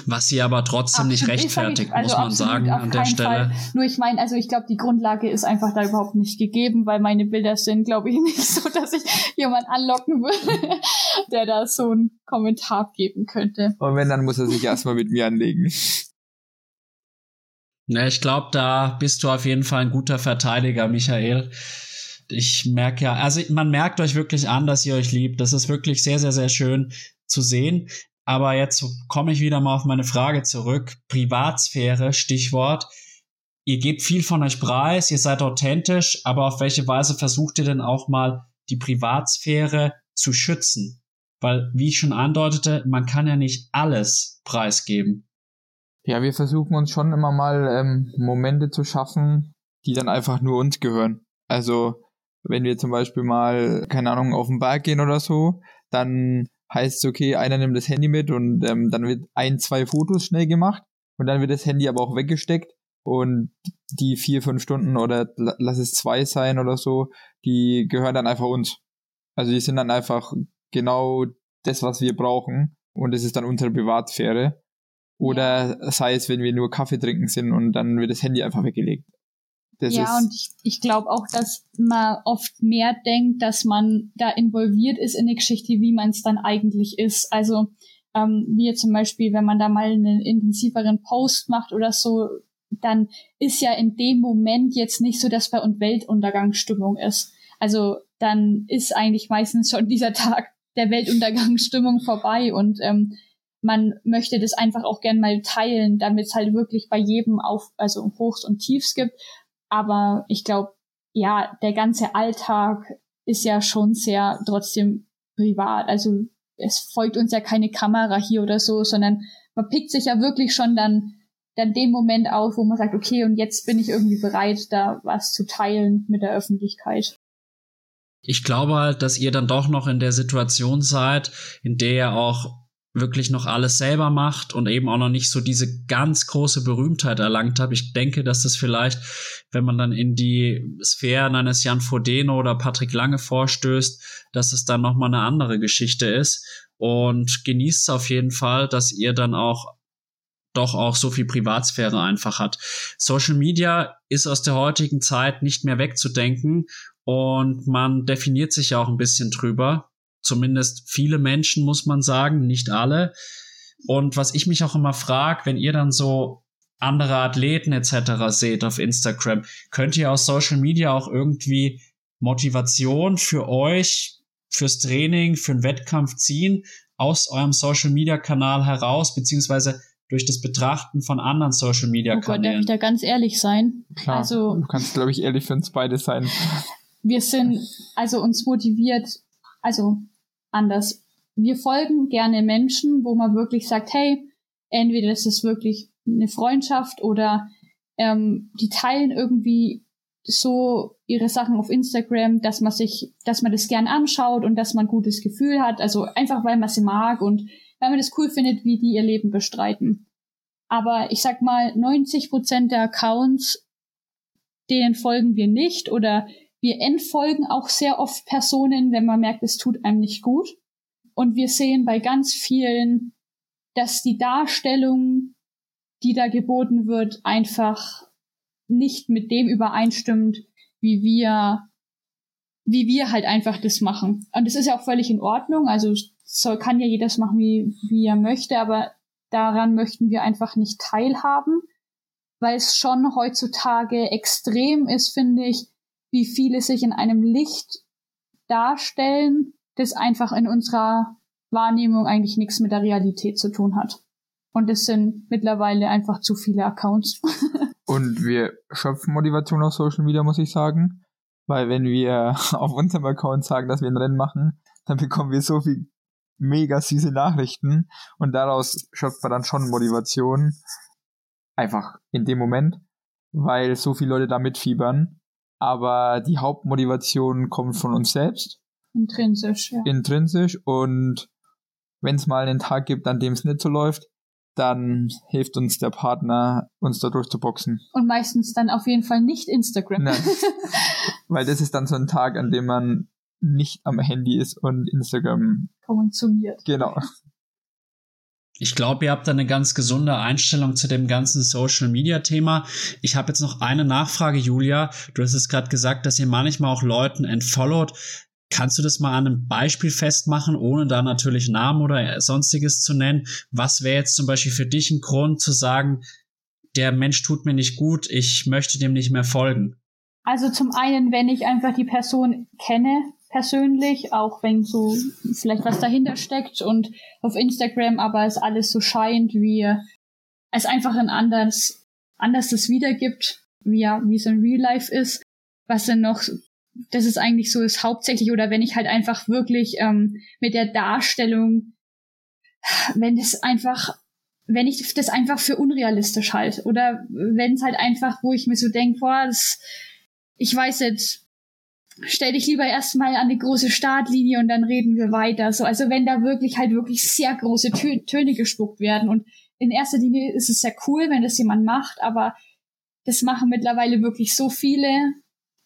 Was sie aber trotzdem absolut, nicht rechtfertigt, ich, also muss man sagen an der Stelle. Fall. Nur ich meine, also ich glaube, die Grundlage ist einfach da überhaupt nicht gegeben, weil meine Bilder sind, glaube ich, nicht so, dass ich jemand anlocken würde, der da so einen Kommentar geben könnte. Und wenn, dann muss er sich erstmal mit mir anlegen. Ne, ich glaube, da bist du auf jeden Fall ein guter Verteidiger, Michael. Ich merke ja, also man merkt euch wirklich an, dass ihr euch liebt. Das ist wirklich sehr, sehr, sehr schön zu sehen. Aber jetzt komme ich wieder mal auf meine Frage zurück. Privatsphäre, Stichwort. Ihr gebt viel von euch preis, ihr seid authentisch, aber auf welche Weise versucht ihr denn auch mal die Privatsphäre zu schützen? Weil, wie ich schon andeutete, man kann ja nicht alles preisgeben. Ja, wir versuchen uns schon immer mal ähm, Momente zu schaffen, die dann einfach nur uns gehören. Also wenn wir zum Beispiel mal, keine Ahnung, auf den Berg gehen oder so, dann heißt es, okay, einer nimmt das Handy mit und ähm, dann wird ein, zwei Fotos schnell gemacht und dann wird das Handy aber auch weggesteckt und die vier, fünf Stunden oder lass es zwei sein oder so, die gehören dann einfach uns. Also die sind dann einfach genau das, was wir brauchen und es ist dann unsere Privatsphäre. Oder sei es, wenn wir nur Kaffee trinken sind und dann wird das Handy einfach weggelegt. Das ja, und ich, ich glaube auch, dass man oft mehr denkt, dass man da involviert ist in eine Geschichte, wie man es dann eigentlich ist. Also ähm, wie zum Beispiel, wenn man da mal einen intensiveren Post macht oder so, dann ist ja in dem Moment jetzt nicht so, dass bei uns Weltuntergangsstimmung ist. Also dann ist eigentlich meistens schon dieser Tag der Weltuntergangsstimmung vorbei und ähm, man möchte das einfach auch gern mal teilen, damit es halt wirklich bei jedem auf, also Hochs und Tiefs gibt. Aber ich glaube, ja, der ganze Alltag ist ja schon sehr trotzdem privat. Also es folgt uns ja keine Kamera hier oder so, sondern man pickt sich ja wirklich schon dann dann den Moment auf, wo man sagt, okay, und jetzt bin ich irgendwie bereit, da was zu teilen mit der Öffentlichkeit. Ich glaube halt, dass ihr dann doch noch in der Situation seid, in der ihr auch wirklich noch alles selber macht und eben auch noch nicht so diese ganz große Berühmtheit erlangt habe. Ich denke, dass das vielleicht, wenn man dann in die Sphären eines Jan Frodeno oder Patrick Lange vorstößt, dass es dann nochmal eine andere Geschichte ist. Und genießt auf jeden Fall, dass ihr dann auch doch auch so viel Privatsphäre einfach hat. Social Media ist aus der heutigen Zeit nicht mehr wegzudenken und man definiert sich ja auch ein bisschen drüber zumindest viele Menschen, muss man sagen, nicht alle. Und was ich mich auch immer frage, wenn ihr dann so andere Athleten etc. seht auf Instagram, könnt ihr aus Social Media auch irgendwie Motivation für euch, fürs Training, für einen Wettkampf ziehen, aus eurem Social Media Kanal heraus, beziehungsweise durch das Betrachten von anderen Social Media Kanälen. Oh Gott, darf ich da ganz ehrlich sein? Klar, also, du kannst, glaube ich, ehrlich für uns beide sein. Wir sind, also uns motiviert, also anders. Wir folgen gerne Menschen, wo man wirklich sagt, hey, entweder ist es wirklich eine Freundschaft oder ähm, die teilen irgendwie so ihre Sachen auf Instagram, dass man sich, dass man das gern anschaut und dass man ein gutes Gefühl hat. Also einfach weil man sie mag und weil man das cool findet, wie die ihr Leben bestreiten. Aber ich sag mal, 90 Prozent der Accounts, denen folgen wir nicht oder wir entfolgen auch sehr oft Personen, wenn man merkt, es tut einem nicht gut. Und wir sehen bei ganz vielen, dass die Darstellung, die da geboten wird, einfach nicht mit dem übereinstimmt, wie wir, wie wir halt einfach das machen. Und das ist ja auch völlig in Ordnung. Also soll, kann ja jeder das machen, wie, wie er möchte, aber daran möchten wir einfach nicht teilhaben, weil es schon heutzutage extrem ist, finde ich, wie viele sich in einem Licht darstellen, das einfach in unserer Wahrnehmung eigentlich nichts mit der Realität zu tun hat. Und es sind mittlerweile einfach zu viele Accounts. Und wir schöpfen Motivation auf Social Media, muss ich sagen. Weil wenn wir auf unserem Account sagen, dass wir ein Rennen machen, dann bekommen wir so viel mega süße Nachrichten und daraus schöpft man dann schon Motivation. Einfach in dem Moment, weil so viele Leute da mitfiebern aber die Hauptmotivation kommt von uns selbst. Intrinsisch, ja. Intrinsisch und wenn es mal einen Tag gibt, an dem es nicht so läuft, dann hilft uns der Partner, uns da durchzuboxen. Und meistens dann auf jeden Fall nicht Instagram. Nein. Weil das ist dann so ein Tag, an dem man nicht am Handy ist und Instagram konsumiert. Genau. Ich glaube, ihr habt da eine ganz gesunde Einstellung zu dem ganzen Social-Media-Thema. Ich habe jetzt noch eine Nachfrage, Julia. Du hast es gerade gesagt, dass ihr manchmal auch Leuten entfollowt. Kannst du das mal an einem Beispiel festmachen, ohne da natürlich Namen oder sonstiges zu nennen? Was wäre jetzt zum Beispiel für dich ein Grund zu sagen, der Mensch tut mir nicht gut, ich möchte dem nicht mehr folgen? Also zum einen, wenn ich einfach die Person kenne, persönlich, auch wenn so vielleicht was dahinter steckt und auf Instagram aber es alles so scheint, wie es einfach ein anders das wiedergibt, wie ja, wie es in Real Life ist, was dann noch, das ist eigentlich so ist hauptsächlich, oder wenn ich halt einfach wirklich ähm, mit der Darstellung, wenn es einfach wenn ich das einfach für unrealistisch halte oder wenn es halt einfach, wo ich mir so denke, boah, das, ich weiß jetzt, stell dich lieber erstmal an die große Startlinie und dann reden wir weiter. So, also wenn da wirklich halt wirklich sehr große Tö Töne gespuckt werden. Und in erster Linie ist es ja cool, wenn das jemand macht, aber das machen mittlerweile wirklich so viele,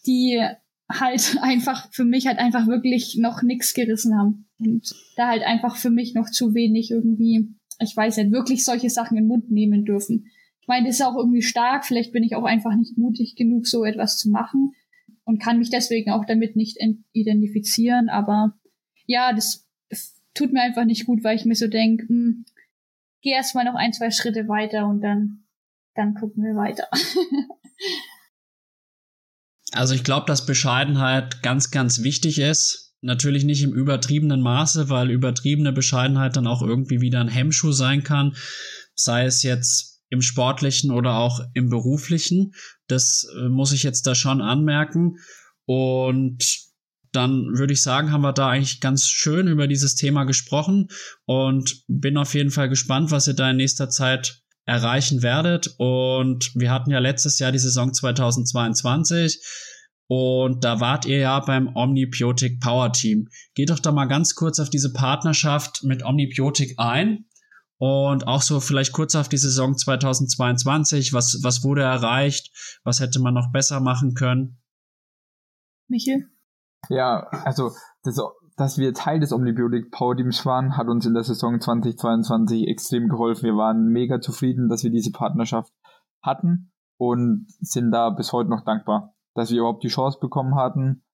die halt einfach für mich halt einfach wirklich noch nichts gerissen haben. Und da halt einfach für mich noch zu wenig irgendwie, ich weiß nicht, wirklich solche Sachen in den Mund nehmen dürfen. Ich meine, das ist auch irgendwie stark, vielleicht bin ich auch einfach nicht mutig genug, so etwas zu machen und kann mich deswegen auch damit nicht identifizieren. Aber ja, das tut mir einfach nicht gut, weil ich mir so denke, hm, geh erst mal noch ein, zwei Schritte weiter und dann, dann gucken wir weiter. also ich glaube, dass Bescheidenheit ganz, ganz wichtig ist. Natürlich nicht im übertriebenen Maße, weil übertriebene Bescheidenheit dann auch irgendwie wieder ein Hemmschuh sein kann. Sei es jetzt im sportlichen oder auch im beruflichen. Das äh, muss ich jetzt da schon anmerken. Und dann würde ich sagen, haben wir da eigentlich ganz schön über dieses Thema gesprochen und bin auf jeden Fall gespannt, was ihr da in nächster Zeit erreichen werdet. Und wir hatten ja letztes Jahr die Saison 2022 und da wart ihr ja beim Omnibiotic Power Team. Geht doch da mal ganz kurz auf diese Partnerschaft mit Omnibiotic ein und auch so vielleicht kurz auf die Saison 2022. Was, was wurde erreicht? Was hätte man noch besser machen können? Michael? Ja, also das, dass wir Teil des Omnibiotic Power Teams waren, hat uns in der Saison 2022 extrem geholfen. Wir waren mega zufrieden, dass wir diese Partnerschaft hatten und sind da bis heute noch dankbar, dass wir überhaupt die Chance bekommen hatten,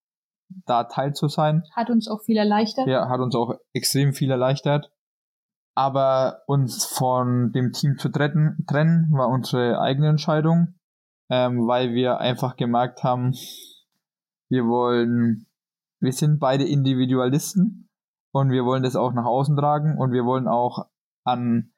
da Teil zu sein. Hat uns auch viel erleichtert. Ja, hat uns auch extrem viel erleichtert. Aber uns von dem Team zu trennen, trennen war unsere eigene Entscheidung, ähm, weil wir einfach gemerkt haben, wir wollen, wir sind beide Individualisten und wir wollen das auch nach außen tragen und wir wollen auch an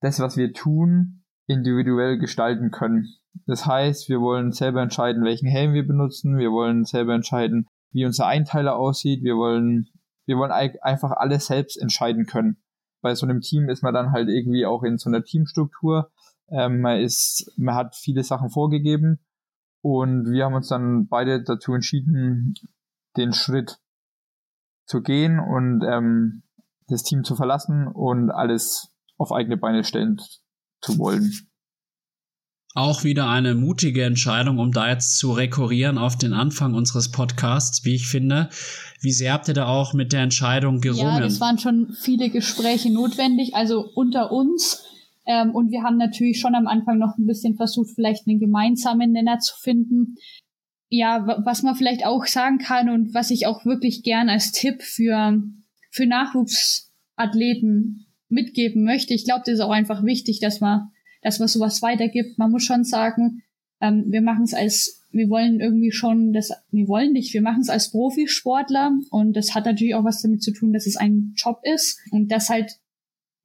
das, was wir tun, individuell gestalten können. Das heißt, wir wollen selber entscheiden, welchen Helm wir benutzen, wir wollen selber entscheiden, wie unser Einteiler aussieht, wir wollen, wir wollen einfach alles selbst entscheiden können bei so einem Team ist man dann halt irgendwie auch in so einer Teamstruktur. Ähm, man ist, man hat viele Sachen vorgegeben und wir haben uns dann beide dazu entschieden, den Schritt zu gehen und ähm, das Team zu verlassen und alles auf eigene Beine stellen zu wollen. Auch wieder eine mutige Entscheidung, um da jetzt zu rekurrieren auf den Anfang unseres Podcasts, wie ich finde. Wie sehr habt ihr da auch mit der Entscheidung gerungen? Ja, es waren schon viele Gespräche notwendig, also unter uns. Ähm, und wir haben natürlich schon am Anfang noch ein bisschen versucht, vielleicht einen gemeinsamen Nenner zu finden. Ja, was man vielleicht auch sagen kann und was ich auch wirklich gern als Tipp für, für Nachwuchsathleten mitgeben möchte. Ich glaube, das ist auch einfach wichtig, dass man dass man sowas weitergibt. Man muss schon sagen, ähm, wir machen es als, wir wollen irgendwie schon das, wir wollen nicht, wir machen es als Profisportler und das hat natürlich auch was damit zu tun, dass es ein Job ist und dass halt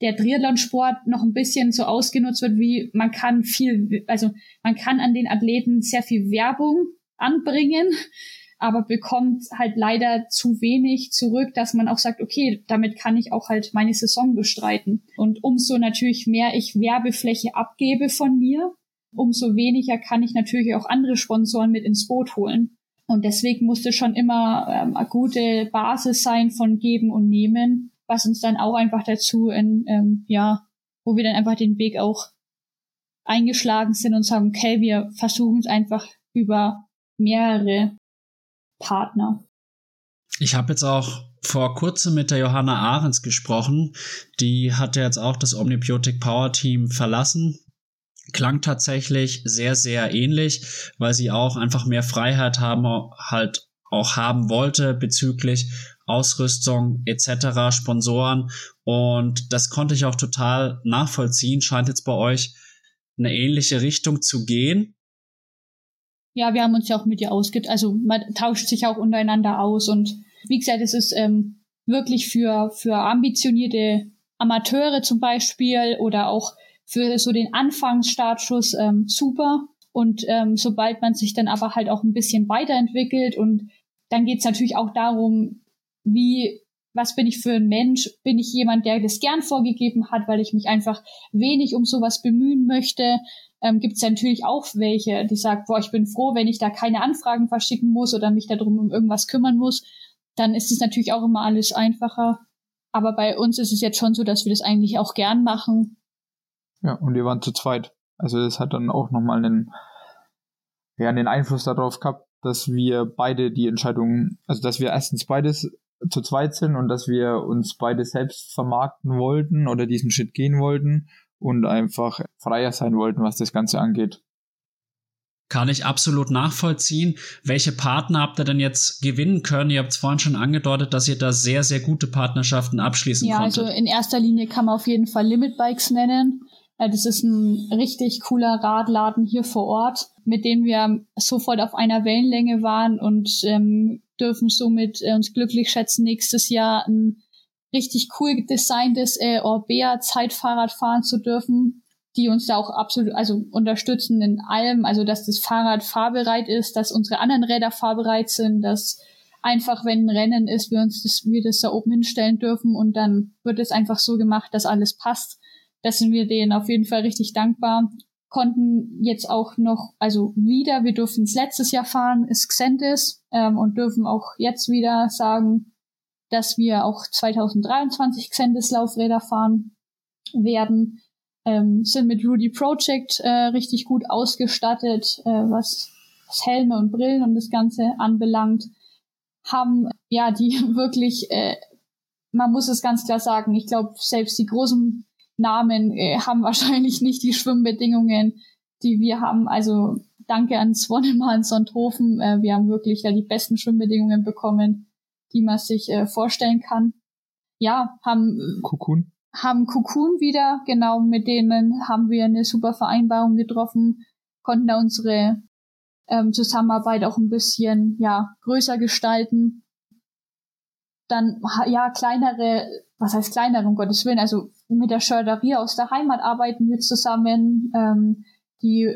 der Triathlonsport noch ein bisschen so ausgenutzt wird, wie man kann viel, also man kann an den Athleten sehr viel Werbung anbringen, aber bekommt halt leider zu wenig zurück, dass man auch sagt, okay, damit kann ich auch halt meine Saison bestreiten. Und umso natürlich mehr ich Werbefläche abgebe von mir, umso weniger kann ich natürlich auch andere Sponsoren mit ins Boot holen. Und deswegen musste schon immer ähm, eine gute Basis sein von Geben und Nehmen, was uns dann auch einfach dazu in, ähm, ja, wo wir dann einfach den Weg auch eingeschlagen sind und sagen, okay, wir versuchen es einfach über mehrere Partner. Ich habe jetzt auch vor kurzem mit der Johanna Ahrens gesprochen. Die hatte jetzt auch das Omnibiotic Power Team verlassen. Klang tatsächlich sehr, sehr ähnlich, weil sie auch einfach mehr Freiheit haben, halt auch haben wollte bezüglich Ausrüstung etc., Sponsoren. Und das konnte ich auch total nachvollziehen. Scheint jetzt bei euch eine ähnliche Richtung zu gehen. Ja, wir haben uns ja auch mit ihr ausgeht. Also man tauscht sich auch untereinander aus und wie gesagt, es ist ähm, wirklich für, für ambitionierte Amateure zum Beispiel oder auch für so den Anfangsstartschuss ähm, super. Und ähm, sobald man sich dann aber halt auch ein bisschen weiterentwickelt und dann geht's natürlich auch darum, wie, was bin ich für ein Mensch? Bin ich jemand, der das gern vorgegeben hat, weil ich mich einfach wenig um sowas bemühen möchte? Ähm, Gibt es ja natürlich auch welche, die sagen, boah, ich bin froh, wenn ich da keine Anfragen verschicken muss oder mich darum um irgendwas kümmern muss dann ist es natürlich auch immer alles einfacher. Aber bei uns ist es jetzt schon so, dass wir das eigentlich auch gern machen. Ja, und wir waren zu zweit. Also das hat dann auch nochmal einen, ja, einen Einfluss darauf gehabt, dass wir beide die Entscheidung, also dass wir erstens beides zu zweit sind und dass wir uns beide selbst vermarkten wollten oder diesen Schritt gehen wollten und einfach freier sein wollten, was das Ganze angeht. Kann ich absolut nachvollziehen. Welche Partner habt ihr denn jetzt gewinnen können? Ihr habt es vorhin schon angedeutet, dass ihr da sehr, sehr gute Partnerschaften abschließen ja, konntet. Ja, also in erster Linie kann man auf jeden Fall Limit Bikes nennen. Das ist ein richtig cooler Radladen hier vor Ort, mit dem wir sofort auf einer Wellenlänge waren und ähm, dürfen somit äh, uns glücklich schätzen, nächstes Jahr ein richtig cool designtes äh, Orbea Zeitfahrrad fahren zu dürfen die uns da auch absolut, also unterstützen in allem, also dass das Fahrrad fahrbereit ist, dass unsere anderen Räder fahrbereit sind, dass einfach, wenn ein Rennen ist, wir uns das, wir das da oben hinstellen dürfen und dann wird es einfach so gemacht, dass alles passt. Da sind wir denen auf jeden Fall richtig dankbar. Konnten jetzt auch noch, also wieder, wir durften es letztes Jahr fahren, ist Xentis ähm, und dürfen auch jetzt wieder sagen, dass wir auch 2023 Xentis Laufräder fahren werden ähm, sind mit Rudy Project äh, richtig gut ausgestattet, äh, was, was Helme und Brillen und das Ganze anbelangt. Haben ja die wirklich, äh, man muss es ganz klar sagen, ich glaube, selbst die großen Namen äh, haben wahrscheinlich nicht die Schwimmbedingungen, die wir haben. Also danke an Swannemann Sonthofen. Äh, wir haben wirklich da die besten Schwimmbedingungen bekommen, die man sich äh, vorstellen kann. Ja, haben Cocoon haben Cocoon wieder, genau, mit denen haben wir eine super Vereinbarung getroffen, konnten da unsere ähm, Zusammenarbeit auch ein bisschen, ja, größer gestalten. Dann, ja, kleinere, was heißt kleinere, um Gottes Willen, also mit der Schörderie aus der Heimat arbeiten wir zusammen, ähm, die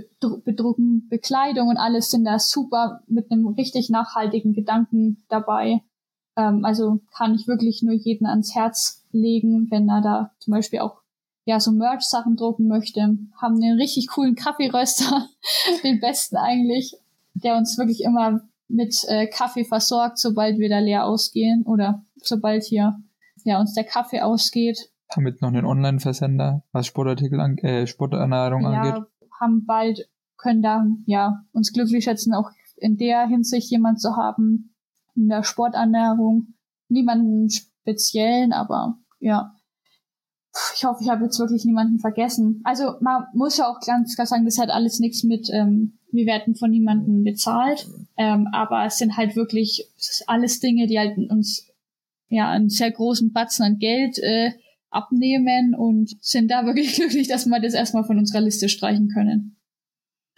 bedrucken Bekleidung und alles sind da super mit einem richtig nachhaltigen Gedanken dabei. Ähm, also kann ich wirklich nur jeden ans Herz legen, wenn er da zum Beispiel auch ja so Merch-Sachen drucken möchte. Haben einen richtig coolen Kaffeeröster, den besten eigentlich, der uns wirklich immer mit äh, Kaffee versorgt, sobald wir da leer ausgehen oder sobald hier ja uns der Kaffee ausgeht. Haben jetzt noch einen Online-Versender, was Sportartikel an, äh, Sporternährung ja, angeht. haben bald können da ja uns glücklich schätzen, auch in der Hinsicht jemand zu haben, in der Sporternährung. Niemanden speziellen, aber ja. Ich hoffe, ich habe jetzt wirklich niemanden vergessen. Also man muss ja auch ganz klar sagen, das hat alles nichts mit, ähm, wir werden von niemandem bezahlt, ähm, aber es sind halt wirklich alles Dinge, die halt uns ja einen sehr großen Batzen an Geld äh, abnehmen und sind da wirklich glücklich, dass wir das erstmal von unserer Liste streichen können.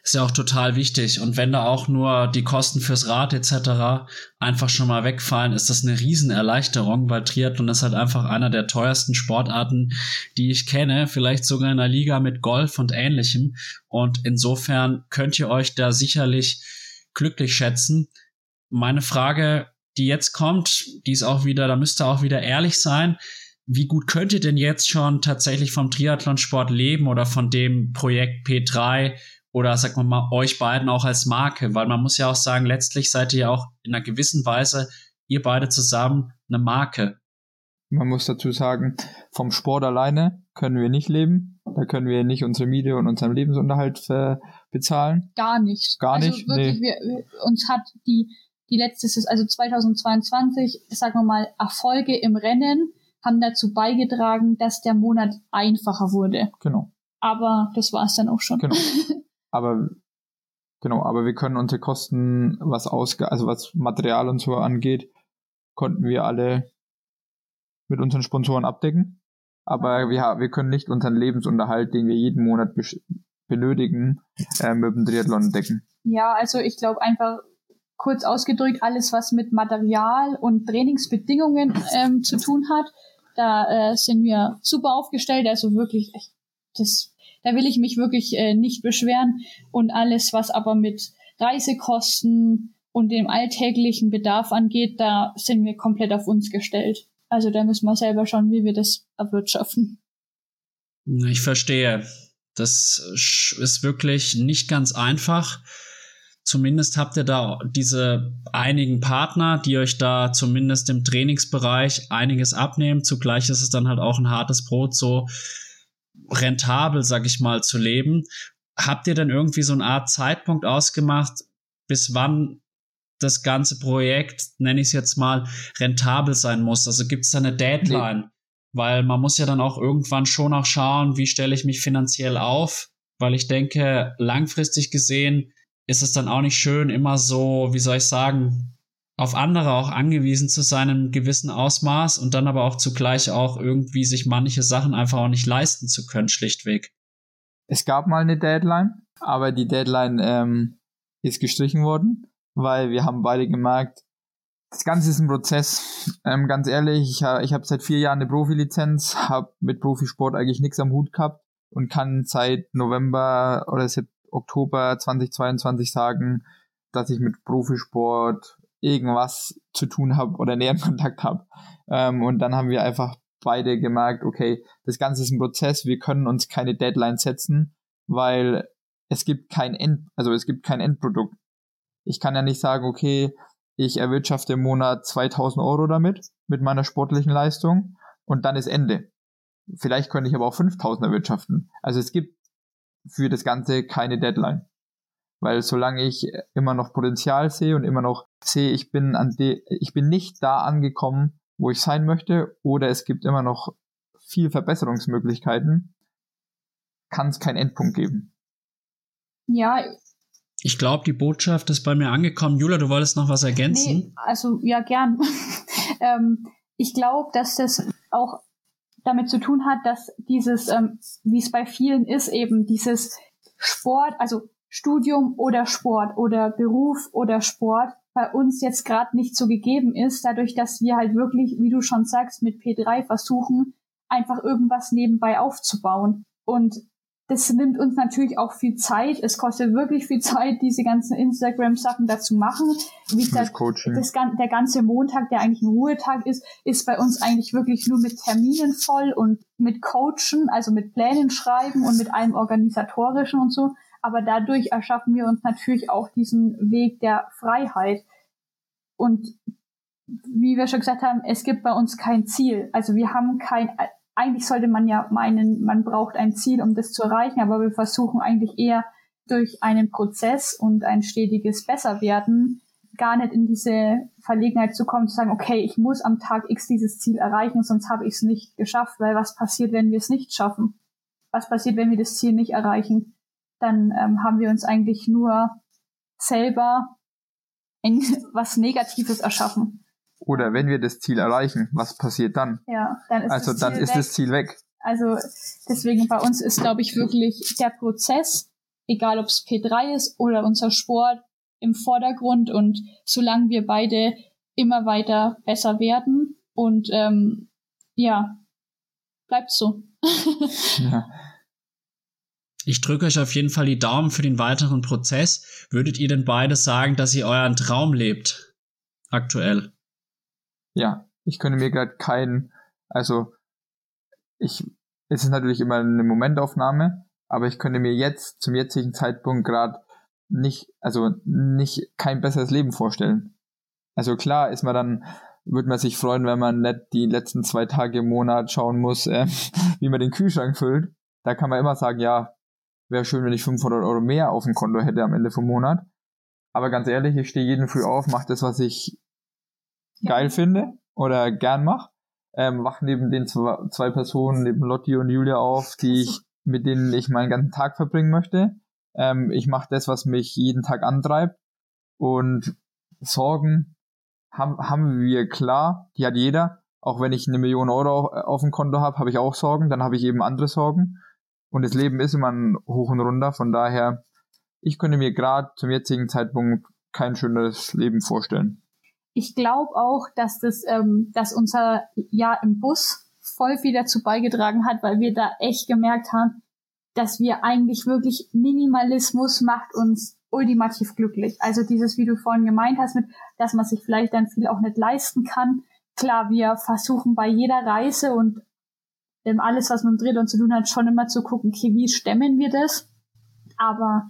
Ist ja auch total wichtig. Und wenn da auch nur die Kosten fürs Rad etc. einfach schon mal wegfallen, ist das eine Riesenerleichterung, weil Triathlon ist halt einfach einer der teuersten Sportarten, die ich kenne. Vielleicht sogar in der Liga mit Golf und ähnlichem. Und insofern könnt ihr euch da sicherlich glücklich schätzen. Meine Frage, die jetzt kommt, die ist auch wieder, da müsst ihr auch wieder ehrlich sein. Wie gut könnt ihr denn jetzt schon tatsächlich vom Triathlonsport leben oder von dem Projekt P3 oder sagen wir mal euch beiden auch als Marke, weil man muss ja auch sagen, letztlich seid ihr ja auch in einer gewissen Weise ihr beide zusammen eine Marke. Man muss dazu sagen, vom Sport alleine können wir nicht leben. Da können wir nicht unsere Miete und unseren Lebensunterhalt äh, bezahlen. Gar nicht. Gar also nicht. Wirklich, nee. wir, uns hat die die letzte, also 2022, sagen wir mal, Erfolge im Rennen haben dazu beigetragen, dass der Monat einfacher wurde. Genau. Aber das war es dann auch schon. Genau. Aber genau, aber wir können unsere Kosten, was ausge also was Material und so angeht, konnten wir alle mit unseren Sponsoren abdecken. Aber wir, wir können nicht unseren Lebensunterhalt, den wir jeden Monat benötigen, äh, mit dem Triathlon decken. Ja, also ich glaube einfach kurz ausgedrückt, alles was mit Material und Trainingsbedingungen ähm, zu tun hat, da äh, sind wir super aufgestellt. Also wirklich, das, da will ich mich wirklich äh, nicht beschweren. Und alles, was aber mit Reisekosten und dem alltäglichen Bedarf angeht, da sind wir komplett auf uns gestellt. Also da müssen wir selber schauen, wie wir das erwirtschaften. Ich verstehe. Das ist wirklich nicht ganz einfach. Zumindest habt ihr da diese einigen Partner, die euch da zumindest im Trainingsbereich einiges abnehmen. Zugleich ist es dann halt auch ein hartes Brot, so rentabel, sag ich mal, zu leben. Habt ihr denn irgendwie so eine Art Zeitpunkt ausgemacht, bis wann das ganze Projekt, nenne ich es jetzt mal, rentabel sein muss? Also gibt es da eine Deadline? Nee. Weil man muss ja dann auch irgendwann schon auch schauen, wie stelle ich mich finanziell auf? Weil ich denke, langfristig gesehen ist es dann auch nicht schön, immer so, wie soll ich sagen, auf andere auch angewiesen zu sein in einem gewissen Ausmaß und dann aber auch zugleich auch irgendwie sich manche Sachen einfach auch nicht leisten zu können, schlichtweg. Es gab mal eine Deadline, aber die Deadline ähm, ist gestrichen worden weil wir haben beide gemerkt, das Ganze ist ein Prozess. Ähm, ganz ehrlich, ich, ich habe seit vier Jahren eine Profilizenz, habe mit Profisport eigentlich nichts am Hut gehabt und kann seit November oder seit Oktober 2022 sagen, dass ich mit Profisport irgendwas zu tun habe oder näheren Kontakt habe. Ähm, und dann haben wir einfach beide gemerkt, okay, das Ganze ist ein Prozess, wir können uns keine Deadline setzen, weil es gibt kein End, also es gibt kein Endprodukt. Ich kann ja nicht sagen, okay, ich erwirtschafte im Monat 2000 Euro damit, mit meiner sportlichen Leistung und dann ist Ende. Vielleicht könnte ich aber auch 5000 erwirtschaften. Also es gibt für das Ganze keine Deadline. Weil solange ich immer noch Potenzial sehe und immer noch sehe, ich bin an de ich bin nicht da angekommen, wo ich sein möchte, oder es gibt immer noch viel Verbesserungsmöglichkeiten, kann es keinen Endpunkt geben. Ja, ich glaube, die Botschaft ist bei mir angekommen. Julia, du wolltest noch was ergänzen? Nee, also ja, gern. ähm, ich glaube, dass das auch damit zu tun hat, dass dieses, ähm, wie es bei vielen ist, eben dieses Sport, also Studium oder Sport oder Beruf oder Sport bei uns jetzt gerade nicht so gegeben ist, dadurch, dass wir halt wirklich, wie du schon sagst, mit P3 versuchen, einfach irgendwas nebenbei aufzubauen. Und das nimmt uns natürlich auch viel Zeit. Es kostet wirklich viel Zeit, diese ganzen Instagram-Sachen dazu machen. Wie gesagt, das, der ganze Montag, der eigentlich ein Ruhetag ist, ist bei uns eigentlich wirklich nur mit Terminen voll und mit Coachen, also mit Plänen schreiben und mit allem organisatorischen und so. Aber dadurch erschaffen wir uns natürlich auch diesen Weg der Freiheit. Und wie wir schon gesagt haben, es gibt bei uns kein Ziel. Also wir haben kein, eigentlich sollte man ja meinen, man braucht ein Ziel, um das zu erreichen, aber wir versuchen eigentlich eher durch einen Prozess und ein stetiges Besserwerden gar nicht in diese Verlegenheit zu kommen, zu sagen, okay, ich muss am Tag X dieses Ziel erreichen, sonst habe ich es nicht geschafft, weil was passiert, wenn wir es nicht schaffen? Was passiert, wenn wir das Ziel nicht erreichen? Dann ähm, haben wir uns eigentlich nur selber in was Negatives erschaffen. Oder wenn wir das Ziel erreichen, was passiert dann? Ja, dann ist also das dann Ziel ist weg. das Ziel weg. Also deswegen bei uns ist, glaube ich, wirklich der Prozess, egal ob es P3 ist oder unser Sport, im Vordergrund und solange wir beide immer weiter besser werden und ähm, ja, bleibt so. ja. Ich drücke euch auf jeden Fall die Daumen für den weiteren Prozess. Würdet ihr denn beide sagen, dass ihr euren Traum lebt? Aktuell ja, ich könnte mir gerade keinen, also ich, es ist natürlich immer eine Momentaufnahme, aber ich könnte mir jetzt zum jetzigen Zeitpunkt gerade nicht, also nicht kein besseres Leben vorstellen. Also klar ist man dann, würde man sich freuen, wenn man nicht die letzten zwei Tage im Monat schauen muss, äh, wie man den Kühlschrank füllt. Da kann man immer sagen, ja, wäre schön, wenn ich 500 Euro mehr auf dem Konto hätte am Ende vom Monat. Aber ganz ehrlich, ich stehe jeden Früh auf, mache das, was ich ja. geil finde oder gern mache. Ähm, wach neben den zwei, zwei Personen, neben Lotti und Julia auf, die ich, mit denen ich meinen ganzen Tag verbringen möchte. Ähm, ich mache das, was mich jeden Tag antreibt. Und Sorgen haben, haben wir klar, die hat jeder. Auch wenn ich eine Million Euro auf dem Konto habe, habe ich auch Sorgen. Dann habe ich eben andere Sorgen. Und das Leben ist immer ein Hoch und Runter. Von daher, ich könnte mir gerade zum jetzigen Zeitpunkt kein schöneres Leben vorstellen. Ich glaube auch, dass das, ähm, dass unser Jahr im Bus voll viel dazu beigetragen hat, weil wir da echt gemerkt haben, dass wir eigentlich wirklich Minimalismus macht uns ultimativ glücklich. Also dieses, wie du vorhin gemeint hast, mit, dass man sich vielleicht dann viel auch nicht leisten kann. Klar, wir versuchen bei jeder Reise und ähm, alles, was mit dem Triathlon zu tun hat, schon immer zu gucken, okay, wie stemmen wir das? Aber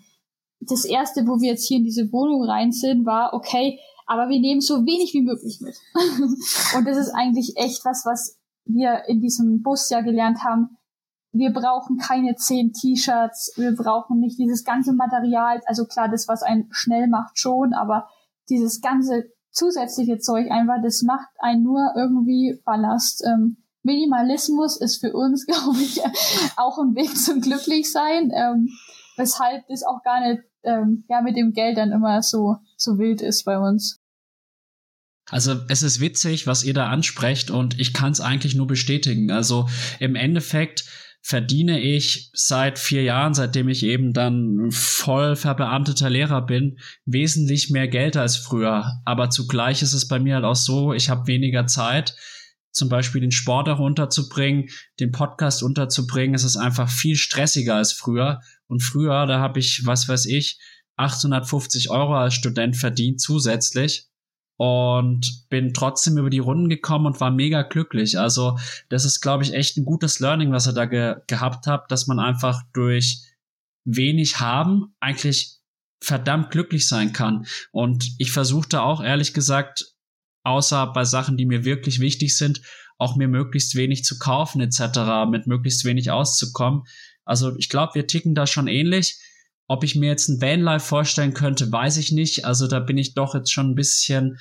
das erste, wo wir jetzt hier in diese Wohnung rein sind, war, okay, aber wir nehmen so wenig wie möglich mit. und das ist eigentlich echt was, was wir in diesem Bus ja gelernt haben, wir brauchen keine zehn T-Shirts, wir brauchen nicht dieses ganze Material, also klar, das, was einen schnell macht, schon, aber dieses ganze zusätzliche Zeug einfach, das macht einen nur irgendwie Ballast. Ähm, Minimalismus ist für uns, glaube ich, auch ein Weg zum Glücklichsein, ähm, weshalb das auch gar nicht ähm, ja mit dem Geld dann immer so so wild ist bei uns. Also es ist witzig, was ihr da ansprecht und ich kann es eigentlich nur bestätigen. Also im Endeffekt verdiene ich seit vier Jahren, seitdem ich eben dann voll verbeamteter Lehrer bin, wesentlich mehr Geld als früher. Aber zugleich ist es bei mir halt auch so, ich habe weniger Zeit, zum Beispiel den Sport auch unterzubringen, den Podcast unterzubringen. Es ist einfach viel stressiger als früher. Und früher, da habe ich, was weiß ich, 850 Euro als Student verdient zusätzlich und bin trotzdem über die Runden gekommen und war mega glücklich. Also das ist, glaube ich, echt ein gutes Learning, was ihr da ge gehabt habt, dass man einfach durch wenig haben eigentlich verdammt glücklich sein kann. Und ich versuchte auch, ehrlich gesagt, außer bei Sachen, die mir wirklich wichtig sind, auch mir möglichst wenig zu kaufen etc., mit möglichst wenig auszukommen. Also ich glaube, wir ticken da schon ähnlich. Ob ich mir jetzt ein Vanlife vorstellen könnte, weiß ich nicht. Also da bin ich doch jetzt schon ein bisschen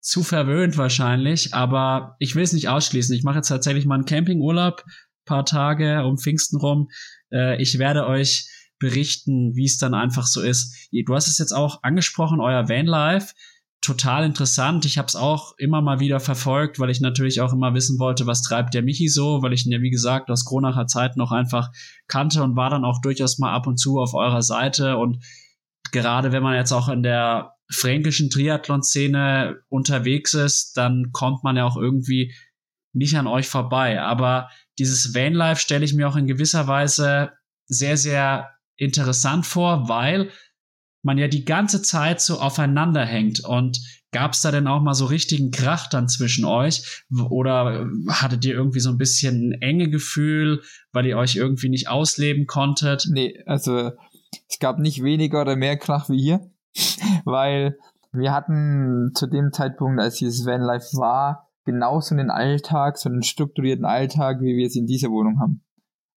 zu verwöhnt wahrscheinlich, aber ich will es nicht ausschließen. Ich mache jetzt tatsächlich mal einen Campingurlaub, paar Tage um Pfingsten rum. Äh, ich werde euch berichten, wie es dann einfach so ist. Du hast es jetzt auch angesprochen, euer Vanlife total interessant. Ich habe es auch immer mal wieder verfolgt, weil ich natürlich auch immer wissen wollte, was treibt der Michi so, weil ich ihn ja, wie gesagt, aus Kronacher Zeit noch einfach kannte und war dann auch durchaus mal ab und zu auf eurer Seite. Und gerade wenn man jetzt auch in der fränkischen Triathlon-Szene unterwegs ist, dann kommt man ja auch irgendwie nicht an euch vorbei. Aber dieses Vanlife stelle ich mir auch in gewisser Weise sehr, sehr interessant vor, weil man ja die ganze Zeit so aufeinander hängt. Und gab es da denn auch mal so richtigen Krach dann zwischen euch? Oder hattet ihr irgendwie so ein bisschen ein enge Gefühl, weil ihr euch irgendwie nicht ausleben konntet? Nee, also es gab nicht weniger oder mehr Krach wie hier, weil wir hatten zu dem Zeitpunkt, als dieses Vanlife war, genauso einen Alltag, so einen strukturierten Alltag, wie wir es in dieser Wohnung haben.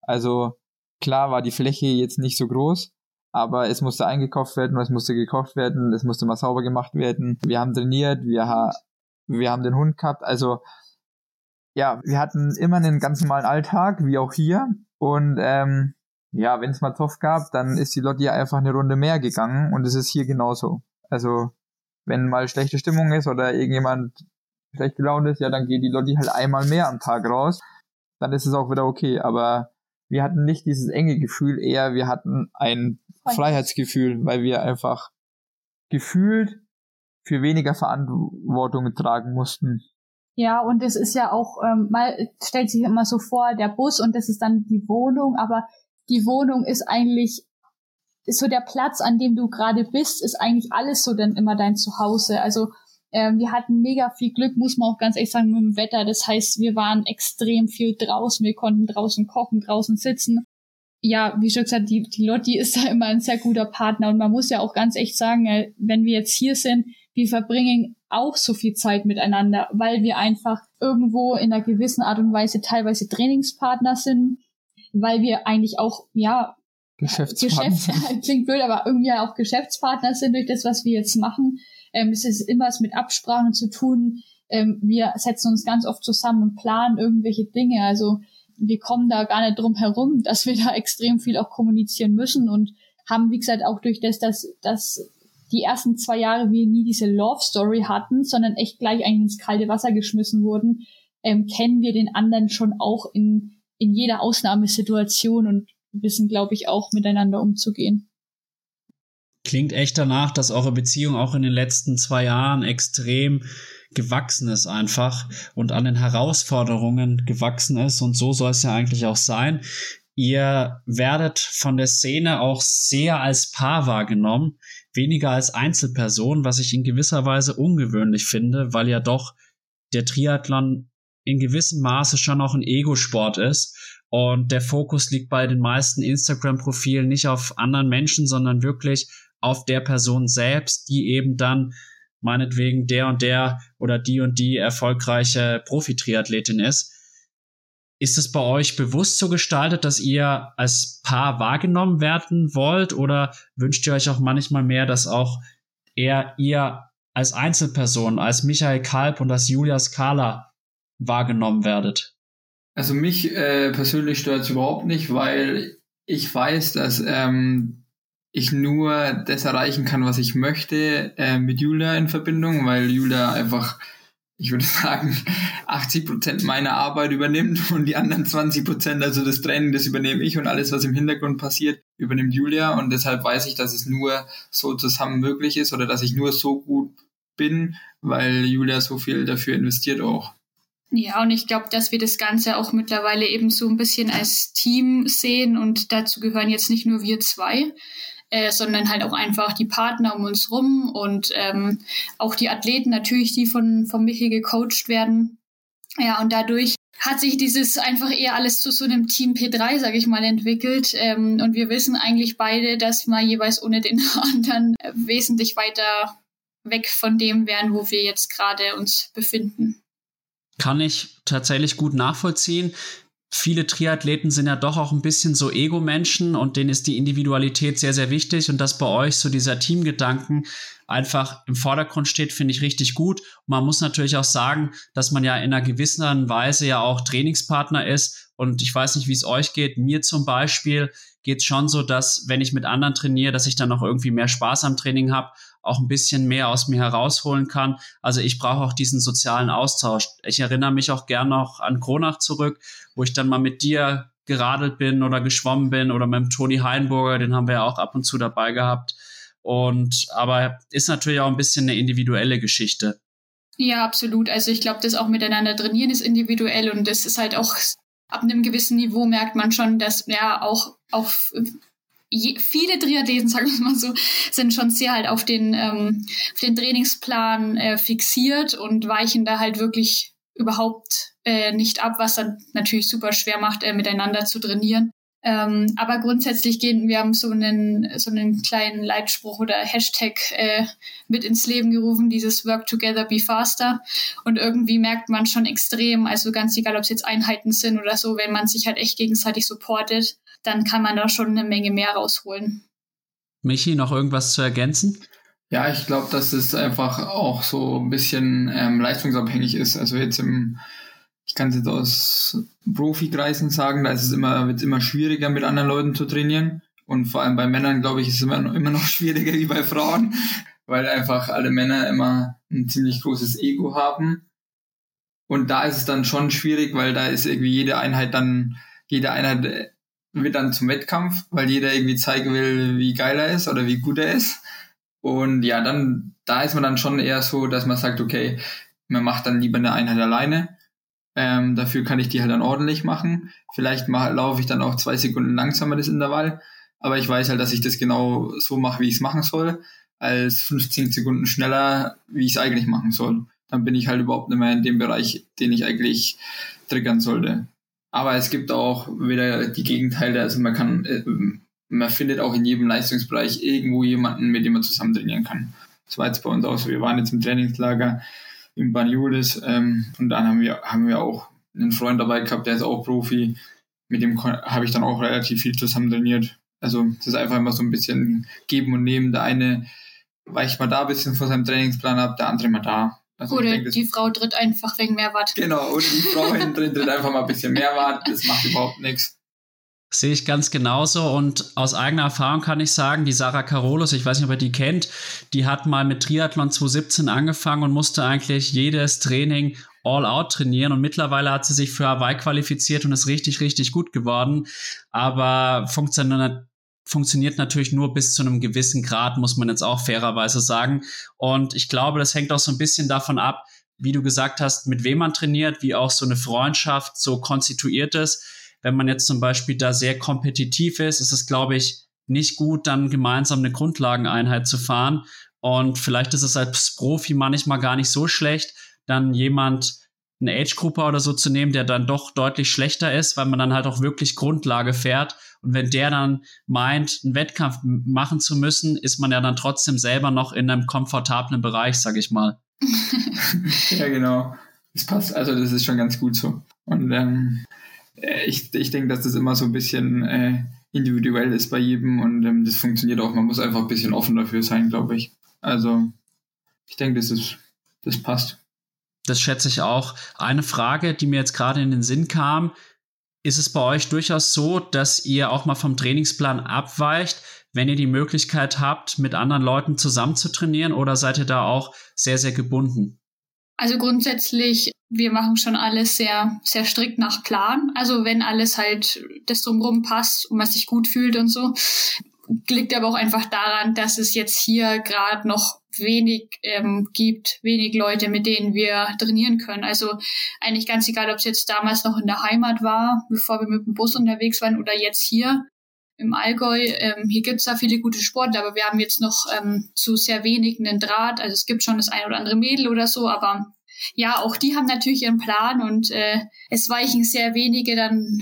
Also klar war die Fläche jetzt nicht so groß, aber es musste eingekauft werden, es musste gekocht werden, es musste mal sauber gemacht werden. Wir haben trainiert, wir, ha wir haben den Hund gehabt, also ja, wir hatten immer einen ganz normalen Alltag, wie auch hier. Und ähm, ja, wenn es mal Zoff gab, dann ist die Lotti einfach eine Runde mehr gegangen und es ist hier genauso. Also, wenn mal schlechte Stimmung ist oder irgendjemand schlecht gelaunt ist, ja, dann geht die Lotti halt einmal mehr am Tag raus. Dann ist es auch wieder okay. Aber wir hatten nicht dieses enge Gefühl, eher wir hatten ein Freiheitsgefühl, weil wir einfach gefühlt für weniger Verantwortung tragen mussten. Ja, und es ist ja auch, ähm, mal stellt sich immer so vor, der Bus und das ist dann die Wohnung, aber die Wohnung ist eigentlich, ist so der Platz, an dem du gerade bist, ist eigentlich alles so dann immer dein Zuhause. Also ähm, wir hatten mega viel Glück, muss man auch ganz ehrlich sagen, mit dem Wetter. Das heißt, wir waren extrem viel draußen, wir konnten draußen kochen, draußen sitzen ja, wie schon gesagt, die, die Lotti ist da immer ein sehr guter Partner und man muss ja auch ganz echt sagen, wenn wir jetzt hier sind, wir verbringen auch so viel Zeit miteinander, weil wir einfach irgendwo in einer gewissen Art und Weise teilweise Trainingspartner sind, weil wir eigentlich auch, ja, Geschäftspartner. Geschäfts klingt blöd, aber irgendwie auch Geschäftspartner sind durch das, was wir jetzt machen. Ähm, es ist immer was mit Absprachen zu tun. Ähm, wir setzen uns ganz oft zusammen und planen irgendwelche Dinge. Also wir kommen da gar nicht drum herum, dass wir da extrem viel auch kommunizieren müssen und haben, wie gesagt, auch durch das, dass, dass die ersten zwei Jahre wir nie diese Love Story hatten, sondern echt gleich eigentlich ins kalte Wasser geschmissen wurden, ähm, kennen wir den anderen schon auch in, in jeder Ausnahmesituation und wissen, glaube ich, auch miteinander umzugehen. Klingt echt danach, dass eure Beziehung auch in den letzten zwei Jahren extrem gewachsen ist einfach und an den Herausforderungen gewachsen ist und so soll es ja eigentlich auch sein. Ihr werdet von der Szene auch sehr als Paar wahrgenommen, weniger als Einzelperson, was ich in gewisser Weise ungewöhnlich finde, weil ja doch der Triathlon in gewissem Maße schon auch ein Ego-Sport ist und der Fokus liegt bei den meisten Instagram-Profilen nicht auf anderen Menschen, sondern wirklich auf der Person selbst, die eben dann meinetwegen der und der oder die und die erfolgreiche Profi-Triathletin ist. Ist es bei euch bewusst so gestaltet, dass ihr als Paar wahrgenommen werden wollt oder wünscht ihr euch auch manchmal mehr, dass auch eher ihr als Einzelperson, als Michael Kalb und als Julia Skala wahrgenommen werdet? Also mich äh, persönlich stört es überhaupt nicht, weil ich weiß, dass ähm, ich nur das erreichen kann, was ich möchte, äh, mit Julia in Verbindung, weil Julia einfach, ich würde sagen, 80 Prozent meiner Arbeit übernimmt und die anderen 20 Prozent, also das Training, das übernehme ich und alles, was im Hintergrund passiert, übernimmt Julia und deshalb weiß ich, dass es nur so zusammen möglich ist oder dass ich nur so gut bin, weil Julia so viel dafür investiert auch. Ja, und ich glaube, dass wir das Ganze auch mittlerweile eben so ein bisschen als Team sehen und dazu gehören jetzt nicht nur wir zwei, äh, sondern halt auch einfach die Partner um uns rum und ähm, auch die Athleten natürlich, die von, von Michi gecoacht werden. Ja, und dadurch hat sich dieses einfach eher alles zu so einem Team P3, sag ich mal, entwickelt. Ähm, und wir wissen eigentlich beide, dass wir jeweils ohne den anderen wesentlich weiter weg von dem wären, wo wir jetzt gerade uns befinden. Kann ich tatsächlich gut nachvollziehen viele Triathleten sind ja doch auch ein bisschen so Ego-Menschen und denen ist die Individualität sehr, sehr wichtig und dass bei euch so dieser Teamgedanken einfach im Vordergrund steht, finde ich richtig gut. Und man muss natürlich auch sagen, dass man ja in einer gewissen Weise ja auch Trainingspartner ist und ich weiß nicht, wie es euch geht. Mir zum Beispiel geht es schon so, dass wenn ich mit anderen trainiere, dass ich dann auch irgendwie mehr Spaß am Training habe auch ein bisschen mehr aus mir herausholen kann. Also ich brauche auch diesen sozialen Austausch. Ich erinnere mich auch gern noch an Kronach zurück, wo ich dann mal mit dir geradelt bin oder geschwommen bin oder mit dem Toni Heinburger, den haben wir ja auch ab und zu dabei gehabt. Und aber ist natürlich auch ein bisschen eine individuelle Geschichte. Ja, absolut. Also ich glaube, das auch miteinander trainieren ist individuell und das ist halt auch ab einem gewissen Niveau merkt man schon, dass ja auch auch je, viele Triathleten, sagen wir mal so, sind schon sehr halt auf den, ähm, auf den Trainingsplan äh, fixiert und weichen da halt wirklich überhaupt äh, nicht ab, was dann natürlich super schwer macht, äh, miteinander zu trainieren. Ähm, aber grundsätzlich gehen, wir haben so einen, so einen kleinen Leitspruch oder Hashtag äh, mit ins Leben gerufen, dieses Work Together Be Faster. Und irgendwie merkt man schon extrem, also ganz egal, ob es jetzt Einheiten sind oder so, wenn man sich halt echt gegenseitig supportet, dann kann man da schon eine Menge mehr rausholen. Michi, noch irgendwas zu ergänzen? Ja, ich glaube, dass es einfach auch so ein bisschen ähm, leistungsabhängig ist. Also jetzt im, ich kann es jetzt aus Profikreisen sagen, da ist es immer, wird es immer schwieriger, mit anderen Leuten zu trainieren. Und vor allem bei Männern, glaube ich, ist es immer, immer noch schwieriger wie bei Frauen, weil einfach alle Männer immer ein ziemlich großes Ego haben. Und da ist es dann schon schwierig, weil da ist irgendwie jede Einheit dann, jede Einheit wird dann zum Wettkampf, weil jeder irgendwie zeigen will, wie geil er ist oder wie gut er ist. Und ja, dann, da ist man dann schon eher so, dass man sagt, okay, man macht dann lieber eine Einheit alleine. Ähm, dafür kann ich die halt dann ordentlich machen. Vielleicht laufe ich dann auch zwei Sekunden langsamer das Intervall. Aber ich weiß halt, dass ich das genau so mache, wie ich es machen soll, als 15 Sekunden schneller, wie ich es eigentlich machen soll. Dann bin ich halt überhaupt nicht mehr in dem Bereich, den ich eigentlich triggern sollte. Aber es gibt auch wieder die Gegenteile. Also man kann, äh, man findet auch in jedem Leistungsbereich irgendwo jemanden, mit dem man zusammen trainieren kann. Das war jetzt bei uns auch so. Wir waren jetzt im Trainingslager in Banjulis ähm, und dann haben wir, haben wir auch einen Freund dabei gehabt, der ist auch Profi. Mit dem habe ich dann auch relativ viel zusammen trainiert. Also das ist einfach immer so ein bisschen geben und nehmen. Der eine weicht mal da ein bisschen von seinem Trainingsplan ab, der andere mal da. Also oder denke, die Frau tritt einfach wegen mehr Watt. Genau, oder die Frau hinten tritt einfach mal ein bisschen mehr Watt. Das macht überhaupt nichts. Sehe ich ganz genauso und aus eigener Erfahrung kann ich sagen, die Sarah Carolus, ich weiß nicht, ob ihr die kennt, die hat mal mit Triathlon 2017 angefangen und musste eigentlich jedes Training all out trainieren und mittlerweile hat sie sich für Hawaii qualifiziert und ist richtig, richtig gut geworden, aber funktioniert funktioniert natürlich nur bis zu einem gewissen Grad, muss man jetzt auch fairerweise sagen. Und ich glaube, das hängt auch so ein bisschen davon ab, wie du gesagt hast, mit wem man trainiert, wie auch so eine Freundschaft so konstituiert ist wenn man jetzt zum Beispiel da sehr kompetitiv ist, ist es, glaube ich, nicht gut, dann gemeinsam eine Grundlageneinheit zu fahren. Und vielleicht ist es als Profi manchmal gar nicht so schlecht, dann jemand, eine Age-Gruppe oder so zu nehmen, der dann doch deutlich schlechter ist, weil man dann halt auch wirklich Grundlage fährt. Und wenn der dann meint, einen Wettkampf machen zu müssen, ist man ja dann trotzdem selber noch in einem komfortablen Bereich, sag ich mal. ja, genau. Das passt, also das ist schon ganz gut so. Und ähm, äh, ich, ich denke, dass das immer so ein bisschen äh, individuell ist bei jedem und ähm, das funktioniert auch. Man muss einfach ein bisschen offen dafür sein, glaube ich. Also ich denke, das ist, das passt. Das schätze ich auch. Eine Frage, die mir jetzt gerade in den Sinn kam, ist es bei euch durchaus so, dass ihr auch mal vom Trainingsplan abweicht, wenn ihr die Möglichkeit habt, mit anderen Leuten zusammen zu trainieren oder seid ihr da auch sehr, sehr gebunden? Also grundsätzlich, wir machen schon alles sehr, sehr strikt nach Plan. Also wenn alles halt das drumherum passt und man sich gut fühlt und so, liegt aber auch einfach daran, dass es jetzt hier gerade noch wenig ähm, gibt, wenig Leute, mit denen wir trainieren können. Also eigentlich ganz egal, ob es jetzt damals noch in der Heimat war, bevor wir mit dem Bus unterwegs waren oder jetzt hier im Allgäu. Ähm, hier gibt's da viele gute Sportler, aber wir haben jetzt noch ähm, zu sehr wenig einen Draht. Also es gibt schon das ein oder andere Mädel oder so, aber ja, auch die haben natürlich ihren Plan und äh, es weichen sehr wenige dann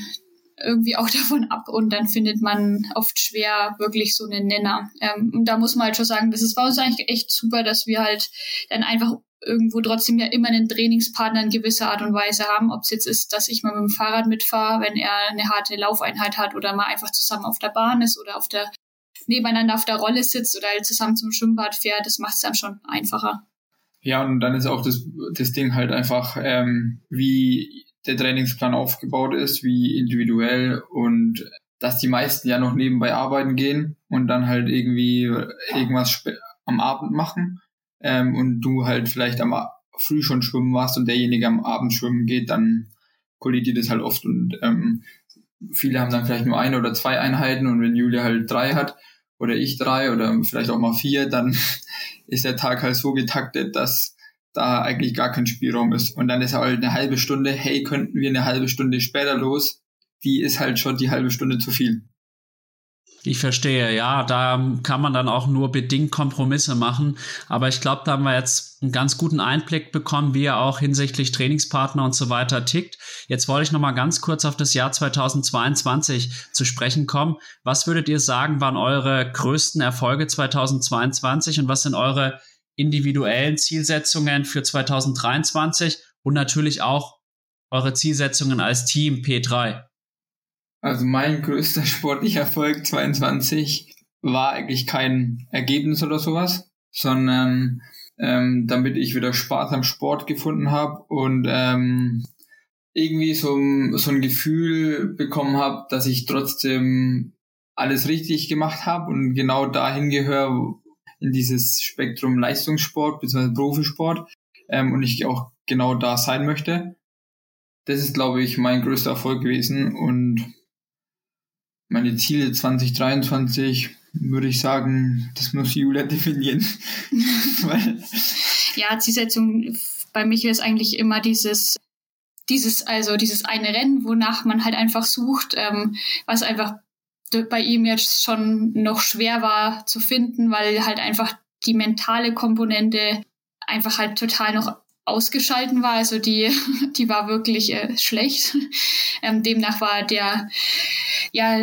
irgendwie auch davon ab und dann findet man oft schwer wirklich so einen Nenner. Ähm, und da muss man halt schon sagen, das ist bei uns eigentlich echt super, dass wir halt dann einfach irgendwo trotzdem ja immer einen Trainingspartner in gewisser Art und Weise haben. Ob es jetzt ist, dass ich mal mit dem Fahrrad mitfahre, wenn er eine harte Laufeinheit hat oder mal einfach zusammen auf der Bahn ist oder auf der nebeneinander auf der Rolle sitzt oder halt zusammen zum Schwimmbad fährt, das macht es dann schon einfacher. Ja, und dann ist auch das, das Ding halt einfach, ähm, wie der Trainingsplan aufgebaut ist, wie individuell und dass die meisten ja noch nebenbei arbeiten gehen und dann halt irgendwie irgendwas am Abend machen ähm, und du halt vielleicht am früh schon schwimmen warst und derjenige am Abend schwimmen geht, dann kollidiert das halt oft und ähm, viele haben dann vielleicht nur eine oder zwei Einheiten und wenn Julia halt drei hat oder ich drei oder vielleicht auch mal vier, dann ist der Tag halt so getaktet, dass da eigentlich gar kein Spielraum ist. Und dann ist halt eine halbe Stunde, hey, könnten wir eine halbe Stunde später los? Die ist halt schon die halbe Stunde zu viel. Ich verstehe, ja, da kann man dann auch nur bedingt Kompromisse machen. Aber ich glaube, da haben wir jetzt einen ganz guten Einblick bekommen, wie er auch hinsichtlich Trainingspartner und so weiter tickt. Jetzt wollte ich noch mal ganz kurz auf das Jahr 2022 zu sprechen kommen. Was würdet ihr sagen, waren eure größten Erfolge 2022 und was sind eure individuellen Zielsetzungen für 2023 und natürlich auch eure Zielsetzungen als Team P3? Also mein größter sportlicher Erfolg 22 war eigentlich kein Ergebnis oder sowas, sondern ähm, damit ich wieder Spaß am Sport gefunden habe und ähm, irgendwie so, so ein Gefühl bekommen habe, dass ich trotzdem alles richtig gemacht habe und genau dahin gehöre in dieses Spektrum Leistungssport bzw. Profisport ähm, und ich auch genau da sein möchte. Das ist, glaube ich, mein größter Erfolg gewesen und meine Ziele 2023 würde ich sagen, das muss Julia definieren. ja, Zielsetzung bei mich ist eigentlich immer dieses, dieses, also dieses eine Rennen, wonach man halt einfach sucht, ähm, was einfach bei ihm jetzt schon noch schwer war zu finden, weil halt einfach die mentale Komponente einfach halt total noch ausgeschalten war. Also die, die war wirklich äh, schlecht. Ähm, demnach war der, ja,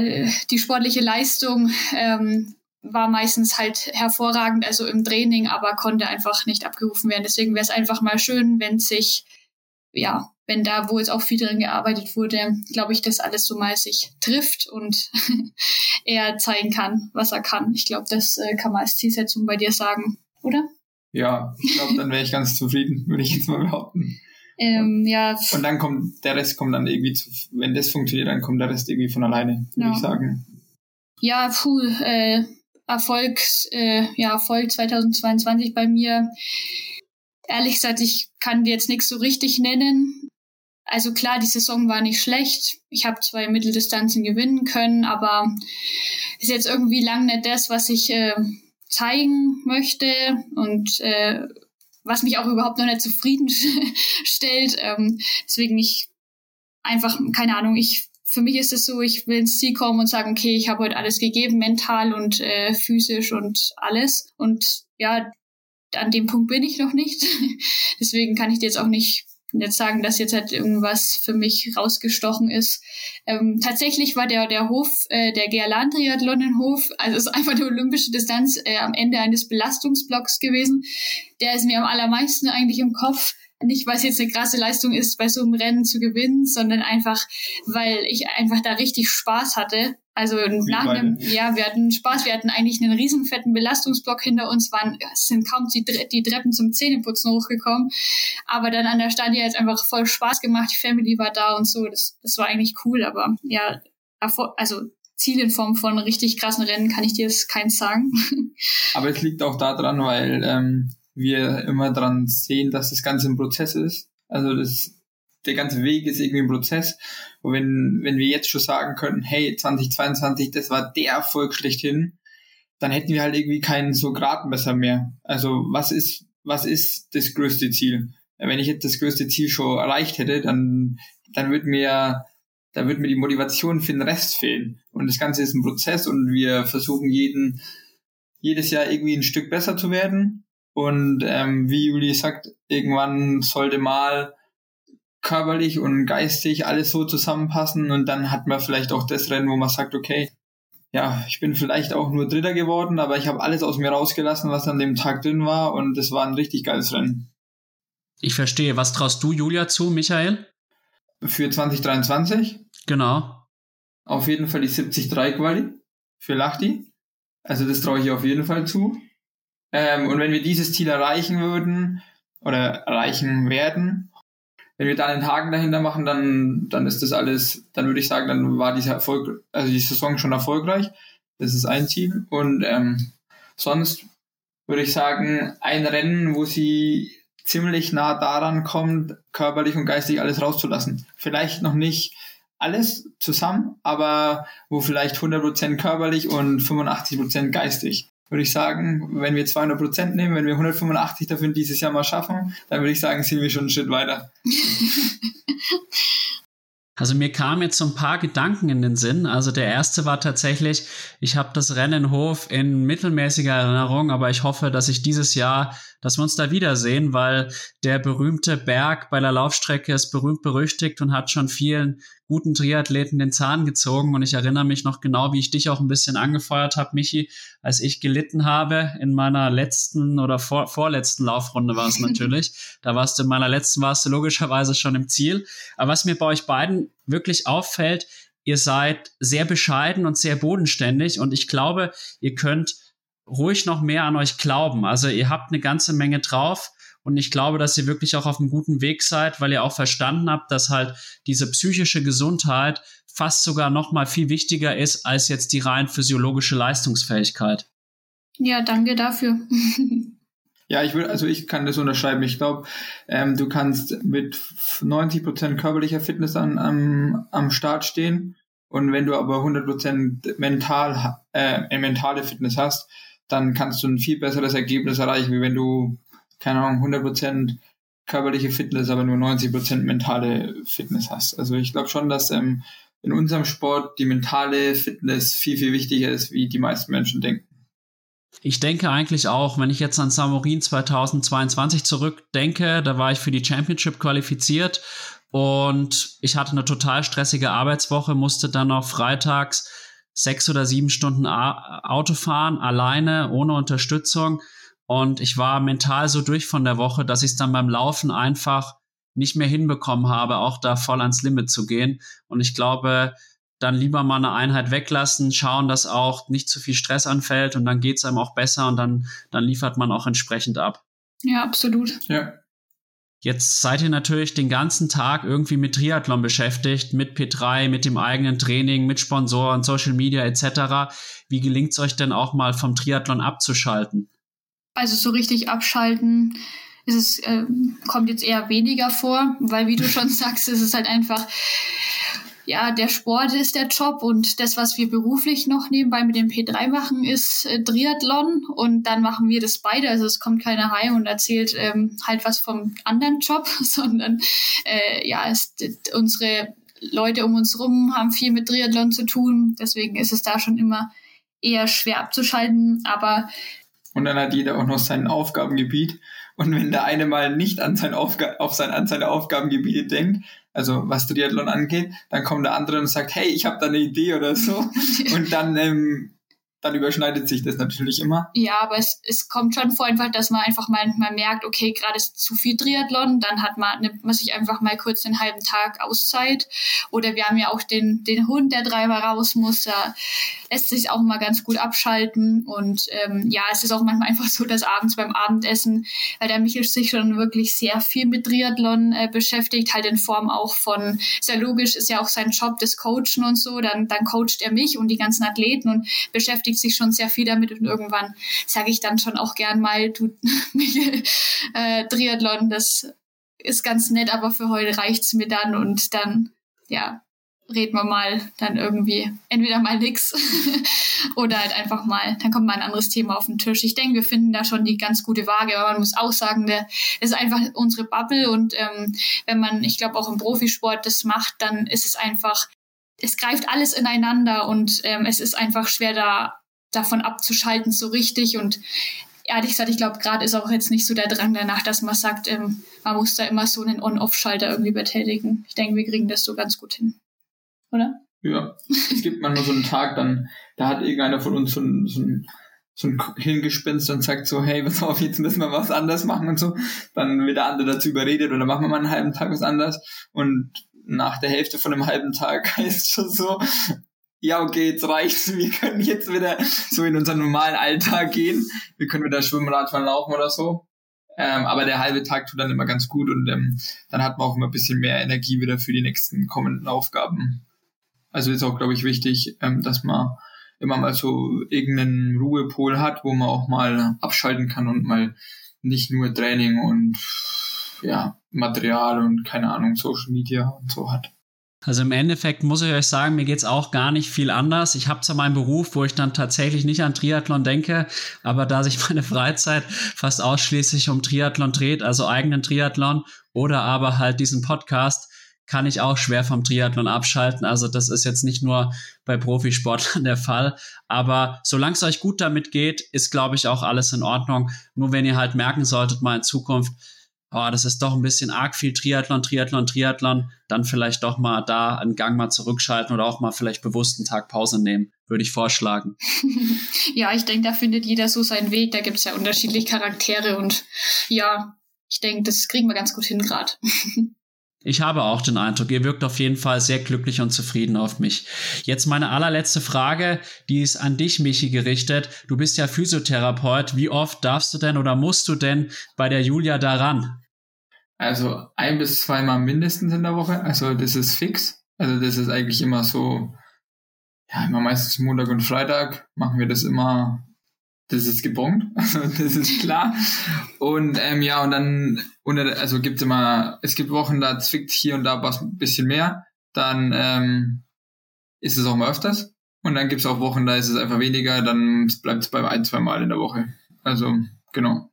die sportliche Leistung ähm, war meistens halt hervorragend, also im Training, aber konnte einfach nicht abgerufen werden. Deswegen wäre es einfach mal schön, wenn sich ja wenn da, wo jetzt auch viel drin gearbeitet wurde, glaube ich, dass alles so mal sich trifft und er zeigen kann, was er kann. Ich glaube, das äh, kann man als Zielsetzung bei dir sagen, oder? Ja, ich glaube, dann wäre ich ganz zufrieden, würde ich jetzt mal behaupten. Ähm, ja. Und dann kommt, der Rest kommt dann irgendwie zu, wenn das funktioniert, dann kommt der Rest irgendwie von alleine, würde ja. ich sagen. Ja, puh, äh, Erfolg, äh, ja, Erfolg 2022 bei mir. Ehrlich gesagt, ich kann dir jetzt nichts so richtig nennen. Also klar, die Saison war nicht schlecht. Ich habe zwei Mitteldistanzen gewinnen können, aber ist jetzt irgendwie lang nicht das, was ich äh, zeigen möchte und äh, was mich auch überhaupt noch nicht zufrieden stellt. Ähm, deswegen ich einfach, keine Ahnung, ich für mich ist es so, ich will ins Ziel kommen und sagen, okay, ich habe heute alles gegeben, mental und äh, physisch und alles. Und ja, an dem Punkt bin ich noch nicht. Deswegen kann ich dir jetzt auch nicht jetzt sagen, dass jetzt halt irgendwas für mich rausgestochen ist. Ähm, tatsächlich war der, der Hof, äh, der Gerland-Triathlon-Hof, also es ist einfach eine olympische Distanz äh, am Ende eines Belastungsblocks gewesen. Der ist mir am allermeisten eigentlich im Kopf nicht, weil es jetzt eine krasse Leistung ist, bei so einem Rennen zu gewinnen, sondern einfach, weil ich einfach da richtig Spaß hatte. Also nach einem, ja, wir hatten Spaß, wir hatten eigentlich einen riesen fetten Belastungsblock hinter uns, waren, sind kaum die, die Treppen zum Zähneputzen hochgekommen. Aber dann an der Stadie hat es einfach voll Spaß gemacht, die Family war da und so. Das, das war eigentlich cool, aber ja, also Ziel in Form von richtig krassen Rennen kann ich dir jetzt keins sagen. Aber es liegt auch daran, weil ähm, wir immer dran sehen, dass das Ganze ein Prozess ist. Also das, der ganze Weg ist irgendwie ein Prozess. Und wenn, wenn wir jetzt schon sagen könnten, hey, 2022, das war der Erfolg schlechthin, dann hätten wir halt irgendwie keinen so Gradmesser mehr. Also was ist, was ist das größte Ziel? Wenn ich jetzt das größte Ziel schon erreicht hätte, dann, dann wird mir, dann wird mir die Motivation für den Rest fehlen. Und das Ganze ist ein Prozess und wir versuchen jeden, jedes Jahr irgendwie ein Stück besser zu werden. Und ähm, wie Juli sagt, irgendwann sollte mal körperlich und geistig alles so zusammenpassen und dann hat man vielleicht auch das Rennen, wo man sagt, okay, ja, ich bin vielleicht auch nur Dritter geworden, aber ich habe alles aus mir rausgelassen, was an dem Tag drin war und es war ein richtig geiles Rennen. Ich verstehe. Was traust du Julia zu, Michael? Für 2023? Genau. Auf jeden Fall die 73 Quali für Lachti. Also das traue ich auf jeden Fall zu. Ähm, und wenn wir dieses Ziel erreichen würden oder erreichen werden, wenn wir da einen Haken dahinter machen, dann, dann ist das alles, dann würde ich sagen, dann war dieser Erfolg, also die Saison schon erfolgreich. Das ist ein Ziel. Und ähm, sonst würde ich sagen, ein Rennen, wo sie ziemlich nah daran kommt, körperlich und geistig alles rauszulassen. Vielleicht noch nicht alles zusammen, aber wo vielleicht 100% körperlich und 85% geistig würde ich sagen, wenn wir 200 Prozent nehmen, wenn wir 185 dafür dieses Jahr mal schaffen, dann würde ich sagen, sind wir schon einen Schritt weiter. Also mir kamen jetzt so ein paar Gedanken in den Sinn. Also der erste war tatsächlich, ich habe das Rennenhof in mittelmäßiger Erinnerung, aber ich hoffe, dass ich dieses Jahr, dass wir uns da wiedersehen, weil der berühmte Berg bei der Laufstrecke ist berühmt berüchtigt und hat schon vielen guten Triathleten den Zahn gezogen. Und ich erinnere mich noch genau, wie ich dich auch ein bisschen angefeuert habe, Michi, als ich gelitten habe in meiner letzten oder vor, vorletzten Laufrunde war es natürlich. da warst du in meiner letzten, warst du logischerweise schon im Ziel. Aber was mir bei euch beiden wirklich auffällt, ihr seid sehr bescheiden und sehr bodenständig. Und ich glaube, ihr könnt ruhig noch mehr an euch glauben. Also ihr habt eine ganze Menge drauf und ich glaube, dass ihr wirklich auch auf einem guten Weg seid, weil ihr auch verstanden habt, dass halt diese psychische Gesundheit fast sogar noch mal viel wichtiger ist als jetzt die rein physiologische Leistungsfähigkeit. Ja, danke dafür. Ja, ich will, also ich kann das unterschreiben. Ich glaube, ähm, du kannst mit 90% körperlicher Fitness an, am, am Start stehen. Und wenn du aber 100% mental, äh, mentale Fitness hast, dann kannst du ein viel besseres Ergebnis erreichen, wie wenn du keine Ahnung, 100% körperliche Fitness, aber nur 90% mentale Fitness hast. Also ich glaube schon, dass ähm, in unserem Sport die mentale Fitness viel, viel wichtiger ist, wie die meisten Menschen denken. Ich denke eigentlich auch, wenn ich jetzt an Samorin 2022 zurückdenke, da war ich für die Championship qualifiziert und ich hatte eine total stressige Arbeitswoche, musste dann noch freitags sechs oder sieben Stunden Auto fahren, alleine, ohne Unterstützung. Und ich war mental so durch von der Woche, dass ich es dann beim Laufen einfach nicht mehr hinbekommen habe, auch da voll ans Limit zu gehen. Und ich glaube, dann lieber mal eine Einheit weglassen, schauen, dass auch nicht zu viel Stress anfällt und dann geht's einem auch besser und dann, dann liefert man auch entsprechend ab. Ja, absolut. Ja. Jetzt seid ihr natürlich den ganzen Tag irgendwie mit Triathlon beschäftigt, mit P3, mit dem eigenen Training, mit Sponsoren, Social Media etc. Wie gelingt es euch denn auch mal vom Triathlon abzuschalten? Also so richtig abschalten ist es, äh, kommt jetzt eher weniger vor, weil wie du schon sagst, ist es halt einfach ja, der Sport ist der Job und das, was wir beruflich noch nebenbei mit dem P3 machen, ist äh, Triathlon und dann machen wir das beide. Also es kommt keiner heim und erzählt ähm, halt was vom anderen Job, sondern äh, ja, es, unsere Leute um uns rum haben viel mit Triathlon zu tun. Deswegen ist es da schon immer eher schwer abzuschalten, aber und dann hat jeder auch noch sein Aufgabengebiet. Und wenn der eine mal nicht an, sein Aufga auf sein, an seine Aufgabengebiete denkt, also was Triathlon angeht, dann kommt der andere und sagt, hey, ich habe da eine Idee oder so. und dann ähm, dann überschneidet sich das natürlich immer. Ja, aber es, es kommt schon vor einfach, dass man einfach mal, mal merkt, okay, gerade ist zu viel Triathlon, dann hat man, nimmt man sich einfach mal kurz den halben Tag Auszeit. Oder wir haben ja auch den, den Hund, der dreimal raus muss, da lässt sich auch mal ganz gut abschalten. Und ähm, ja, es ist auch manchmal einfach so, dass abends beim Abendessen, weil der Michel sich schon wirklich sehr viel mit Triathlon äh, beschäftigt, halt in Form auch von, sehr logisch, ist ja auch sein Job, das Coachen und so, dann, dann coacht er mich und die ganzen Athleten und beschäftigt beschäftigt sich schon sehr viel damit und irgendwann sage ich dann schon auch gern mal, du Michael, äh, Triathlon, das ist ganz nett, aber für heute reicht's mir dann und dann, ja, reden wir mal dann irgendwie entweder mal nix oder halt einfach mal, dann kommt mal ein anderes Thema auf den Tisch. Ich denke, wir finden da schon die ganz gute Waage, aber man muss auch sagen, der ist einfach unsere Bubble und ähm, wenn man, ich glaube auch im Profisport das macht, dann ist es einfach, es greift alles ineinander und ähm, es ist einfach schwer da davon abzuschalten so richtig und ehrlich gesagt, ich glaube, gerade ist auch jetzt nicht so der Drang danach, dass man sagt, ähm, man muss da immer so einen On-Off-Schalter irgendwie betätigen. Ich denke, wir kriegen das so ganz gut hin. Oder? Ja, es gibt manchmal so einen Tag, dann, da hat irgendeiner von uns so ein, so ein, so ein Hingespinst und sagt so, hey, was auf, jetzt müssen wir was anders machen und so. Dann wird der andere dazu überredet oder machen wir mal einen halben Tag was anders. Und nach der Hälfte von einem halben Tag heißt schon so, ja, okay, jetzt reicht's. Wir können jetzt wieder so in unseren normalen Alltag gehen. Wir können wieder schwimmen, Radfahren, laufen oder so. Ähm, aber der halbe Tag tut dann immer ganz gut und ähm, dann hat man auch immer ein bisschen mehr Energie wieder für die nächsten kommenden Aufgaben. Also ist auch, glaube ich, wichtig, ähm, dass man immer mal so irgendeinen Ruhepol hat, wo man auch mal abschalten kann und mal nicht nur Training und ja, Material und keine Ahnung, Social Media und so hat. Also im Endeffekt muss ich euch sagen, mir geht's auch gar nicht viel anders. Ich habe zwar meinen Beruf, wo ich dann tatsächlich nicht an Triathlon denke, aber da sich meine Freizeit fast ausschließlich um Triathlon dreht, also eigenen Triathlon oder aber halt diesen Podcast, kann ich auch schwer vom Triathlon abschalten. Also das ist jetzt nicht nur bei Profisportlern der Fall. Aber solange es euch gut damit geht, ist, glaube ich, auch alles in Ordnung. Nur wenn ihr halt merken solltet, mal in Zukunft, oh, das ist doch ein bisschen arg viel Triathlon, Triathlon, Triathlon, dann vielleicht doch mal da einen Gang mal zurückschalten oder auch mal vielleicht bewusst einen Tag Pause nehmen, würde ich vorschlagen. ja, ich denke, da findet jeder so seinen Weg. Da gibt es ja unterschiedliche Charaktere und ja, ich denke, das kriegen wir ganz gut hin gerade. Ich habe auch den Eindruck, ihr wirkt auf jeden Fall sehr glücklich und zufrieden auf mich. Jetzt meine allerletzte Frage, die ist an dich, Michi, gerichtet. Du bist ja Physiotherapeut. Wie oft darfst du denn oder musst du denn bei der Julia daran? Also ein bis zweimal mindestens in der Woche. Also das ist fix. Also das ist eigentlich immer so, ja, immer meistens Montag und Freitag machen wir das immer das ist gebongt, also das ist klar. Und ähm, ja, und dann, und, also gibt's immer, es gibt Wochen, da zwickt hier und da was ein bisschen mehr, dann ähm, ist es auch mal öfters. Und dann gibt's auch Wochen, da ist es einfach weniger, dann bleibt es bei ein, zwei Mal in der Woche. Also, genau.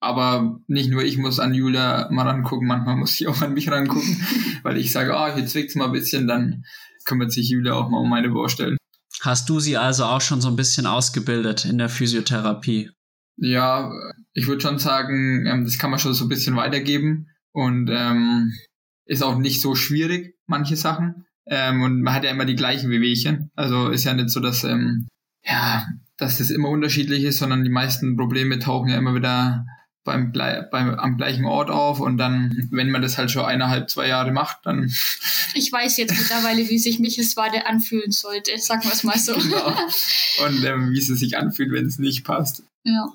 Aber nicht nur ich muss an Julia mal rangucken, manchmal muss ich auch an mich rangucken, weil ich sage, ah, oh, hier zwickt's mal ein bisschen, dann kümmert sich Julia auch mal um meine Baustellen. Hast du sie also auch schon so ein bisschen ausgebildet in der Physiotherapie? Ja, ich würde schon sagen, ähm, das kann man schon so ein bisschen weitergeben und ähm, ist auch nicht so schwierig, manche Sachen. Ähm, und man hat ja immer die gleichen Wehwehchen. Also ist ja nicht so, dass, ähm, ja, dass das immer unterschiedlich ist, sondern die meisten Probleme tauchen ja immer wieder beim, beim, am gleichen Ort auf und dann, wenn man das halt schon eineinhalb, zwei Jahre macht, dann. Ich weiß jetzt mittlerweile, wie sich Michels Wade anfühlen sollte, sagen wir es mal so. Genau. Und ähm, wie es sich anfühlt, wenn es nicht passt. Ja.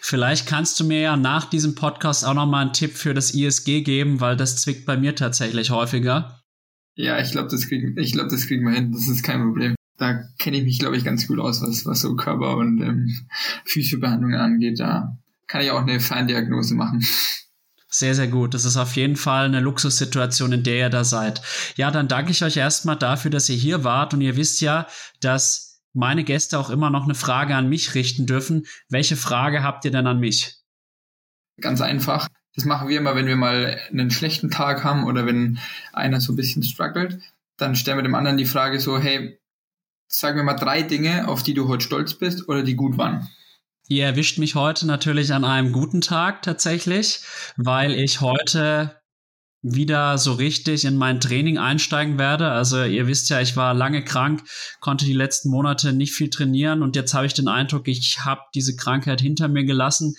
Vielleicht kannst du mir ja nach diesem Podcast auch nochmal einen Tipp für das ISG geben, weil das zwickt bei mir tatsächlich häufiger. Ja, ich glaube, das kriegen, ich glaube, das kriegen wir hin. Das ist kein Problem. Da kenne ich mich, glaube ich, ganz gut aus, was, was so Körper- und ähm, Physiobehandlungen angeht. Da kann ich auch eine Feindiagnose machen. Sehr, sehr gut. Das ist auf jeden Fall eine Luxussituation, in der ihr da seid. Ja, dann danke ich euch erstmal dafür, dass ihr hier wart. Und ihr wisst ja, dass meine Gäste auch immer noch eine Frage an mich richten dürfen. Welche Frage habt ihr denn an mich? Ganz einfach. Das machen wir immer, wenn wir mal einen schlechten Tag haben oder wenn einer so ein bisschen struggelt. Dann stellen wir dem anderen die Frage so, hey, sag mir mal drei Dinge, auf die du heute stolz bist oder die gut waren. Ihr erwischt mich heute natürlich an einem guten Tag tatsächlich, weil ich heute wieder so richtig in mein Training einsteigen werde. Also ihr wisst ja, ich war lange krank, konnte die letzten Monate nicht viel trainieren und jetzt habe ich den Eindruck, ich habe diese Krankheit hinter mir gelassen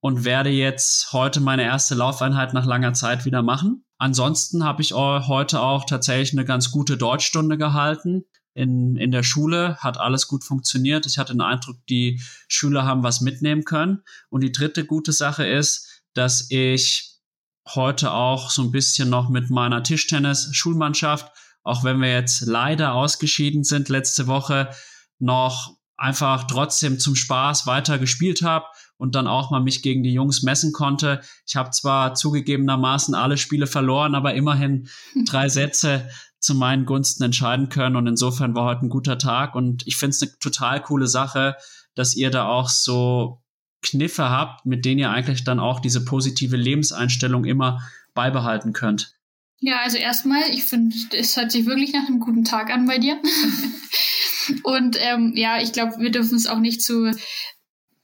und werde jetzt heute meine erste Laufeinheit nach langer Zeit wieder machen. Ansonsten habe ich heute auch tatsächlich eine ganz gute Deutschstunde gehalten in, in der Schule, hat alles gut funktioniert. Ich hatte den Eindruck, die Schüler haben was mitnehmen können. Und die dritte gute Sache ist, dass ich heute auch so ein bisschen noch mit meiner Tischtennis-Schulmannschaft, auch wenn wir jetzt leider ausgeschieden sind letzte Woche, noch einfach trotzdem zum Spaß weiter gespielt habe und dann auch mal mich gegen die Jungs messen konnte. Ich habe zwar zugegebenermaßen alle Spiele verloren, aber immerhin drei Sätze zu meinen Gunsten entscheiden können. Und insofern war heute ein guter Tag. Und ich finde es eine total coole Sache, dass ihr da auch so Kniffe habt, mit denen ihr eigentlich dann auch diese positive Lebenseinstellung immer beibehalten könnt. Ja, also erstmal, ich finde, es hört sich wirklich nach einem guten Tag an bei dir. Und ähm, ja, ich glaube, wir dürfen es auch nicht zu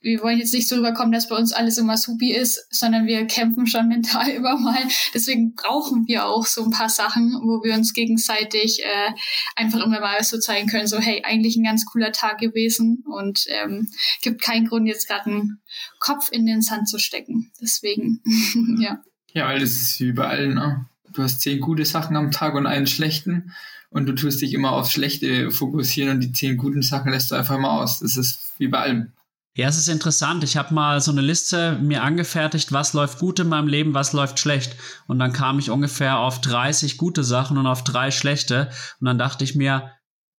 wir wollen jetzt nicht so rüberkommen, dass bei uns alles immer supi ist, sondern wir kämpfen schon mental immer mal. Deswegen brauchen wir auch so ein paar Sachen, wo wir uns gegenseitig äh, einfach immer mal so zeigen können, so hey, eigentlich ein ganz cooler Tag gewesen und ähm, gibt keinen Grund, jetzt gerade einen Kopf in den Sand zu stecken. Deswegen, ja. Ja, weil das ist wie bei allen, ne? Du hast zehn gute Sachen am Tag und einen schlechten und du tust dich immer aufs Schlechte fokussieren und die zehn guten Sachen lässt du einfach mal aus. Das ist wie bei allem. Ja, es ist interessant. Ich habe mal so eine Liste mir angefertigt, was läuft gut in meinem Leben, was läuft schlecht. Und dann kam ich ungefähr auf 30 gute Sachen und auf drei schlechte. Und dann dachte ich mir,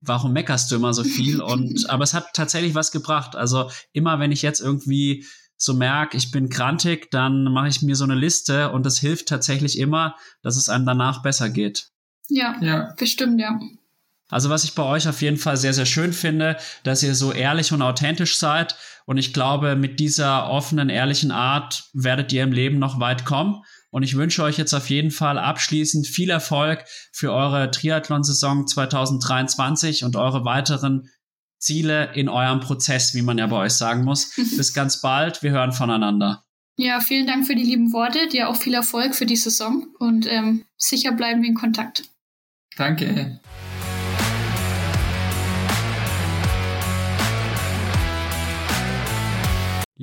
warum meckerst du immer so viel? Und aber es hat tatsächlich was gebracht. Also immer wenn ich jetzt irgendwie so merke, ich bin krantig, dann mache ich mir so eine Liste und das hilft tatsächlich immer, dass es einem danach besser geht. Ja, ja. bestimmt, ja. Also was ich bei euch auf jeden Fall sehr, sehr schön finde, dass ihr so ehrlich und authentisch seid. Und ich glaube, mit dieser offenen, ehrlichen Art werdet ihr im Leben noch weit kommen. Und ich wünsche euch jetzt auf jeden Fall abschließend viel Erfolg für eure Triathlon-Saison 2023 und eure weiteren Ziele in eurem Prozess, wie man ja bei euch sagen muss. Bis ganz bald. Wir hören voneinander. Ja, vielen Dank für die lieben Worte. Dir auch viel Erfolg für die Saison und ähm, sicher bleiben wir in Kontakt. Danke.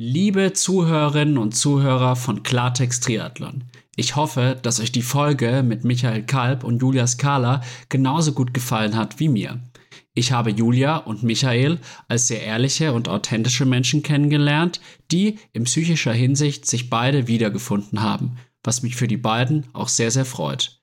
Liebe Zuhörerinnen und Zuhörer von Klartext Triathlon, ich hoffe, dass euch die Folge mit Michael Kalb und Julia Skala genauso gut gefallen hat wie mir. Ich habe Julia und Michael als sehr ehrliche und authentische Menschen kennengelernt, die in psychischer Hinsicht sich beide wiedergefunden haben, was mich für die beiden auch sehr, sehr freut.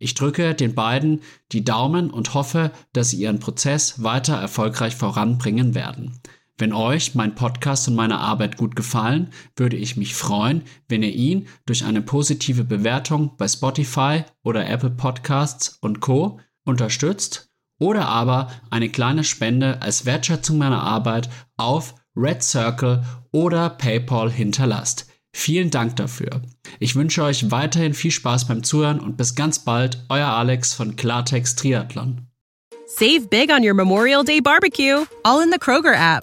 Ich drücke den beiden die Daumen und hoffe, dass sie ihren Prozess weiter erfolgreich voranbringen werden. Wenn euch mein Podcast und meine Arbeit gut gefallen, würde ich mich freuen, wenn ihr ihn durch eine positive Bewertung bei Spotify oder Apple Podcasts und Co unterstützt oder aber eine kleine Spende als Wertschätzung meiner Arbeit auf Red Circle oder PayPal hinterlasst. Vielen Dank dafür. Ich wünsche euch weiterhin viel Spaß beim Zuhören und bis ganz bald, euer Alex von Klartext Triathlon. Save big on your Memorial Day barbecue, all in the Kroger app.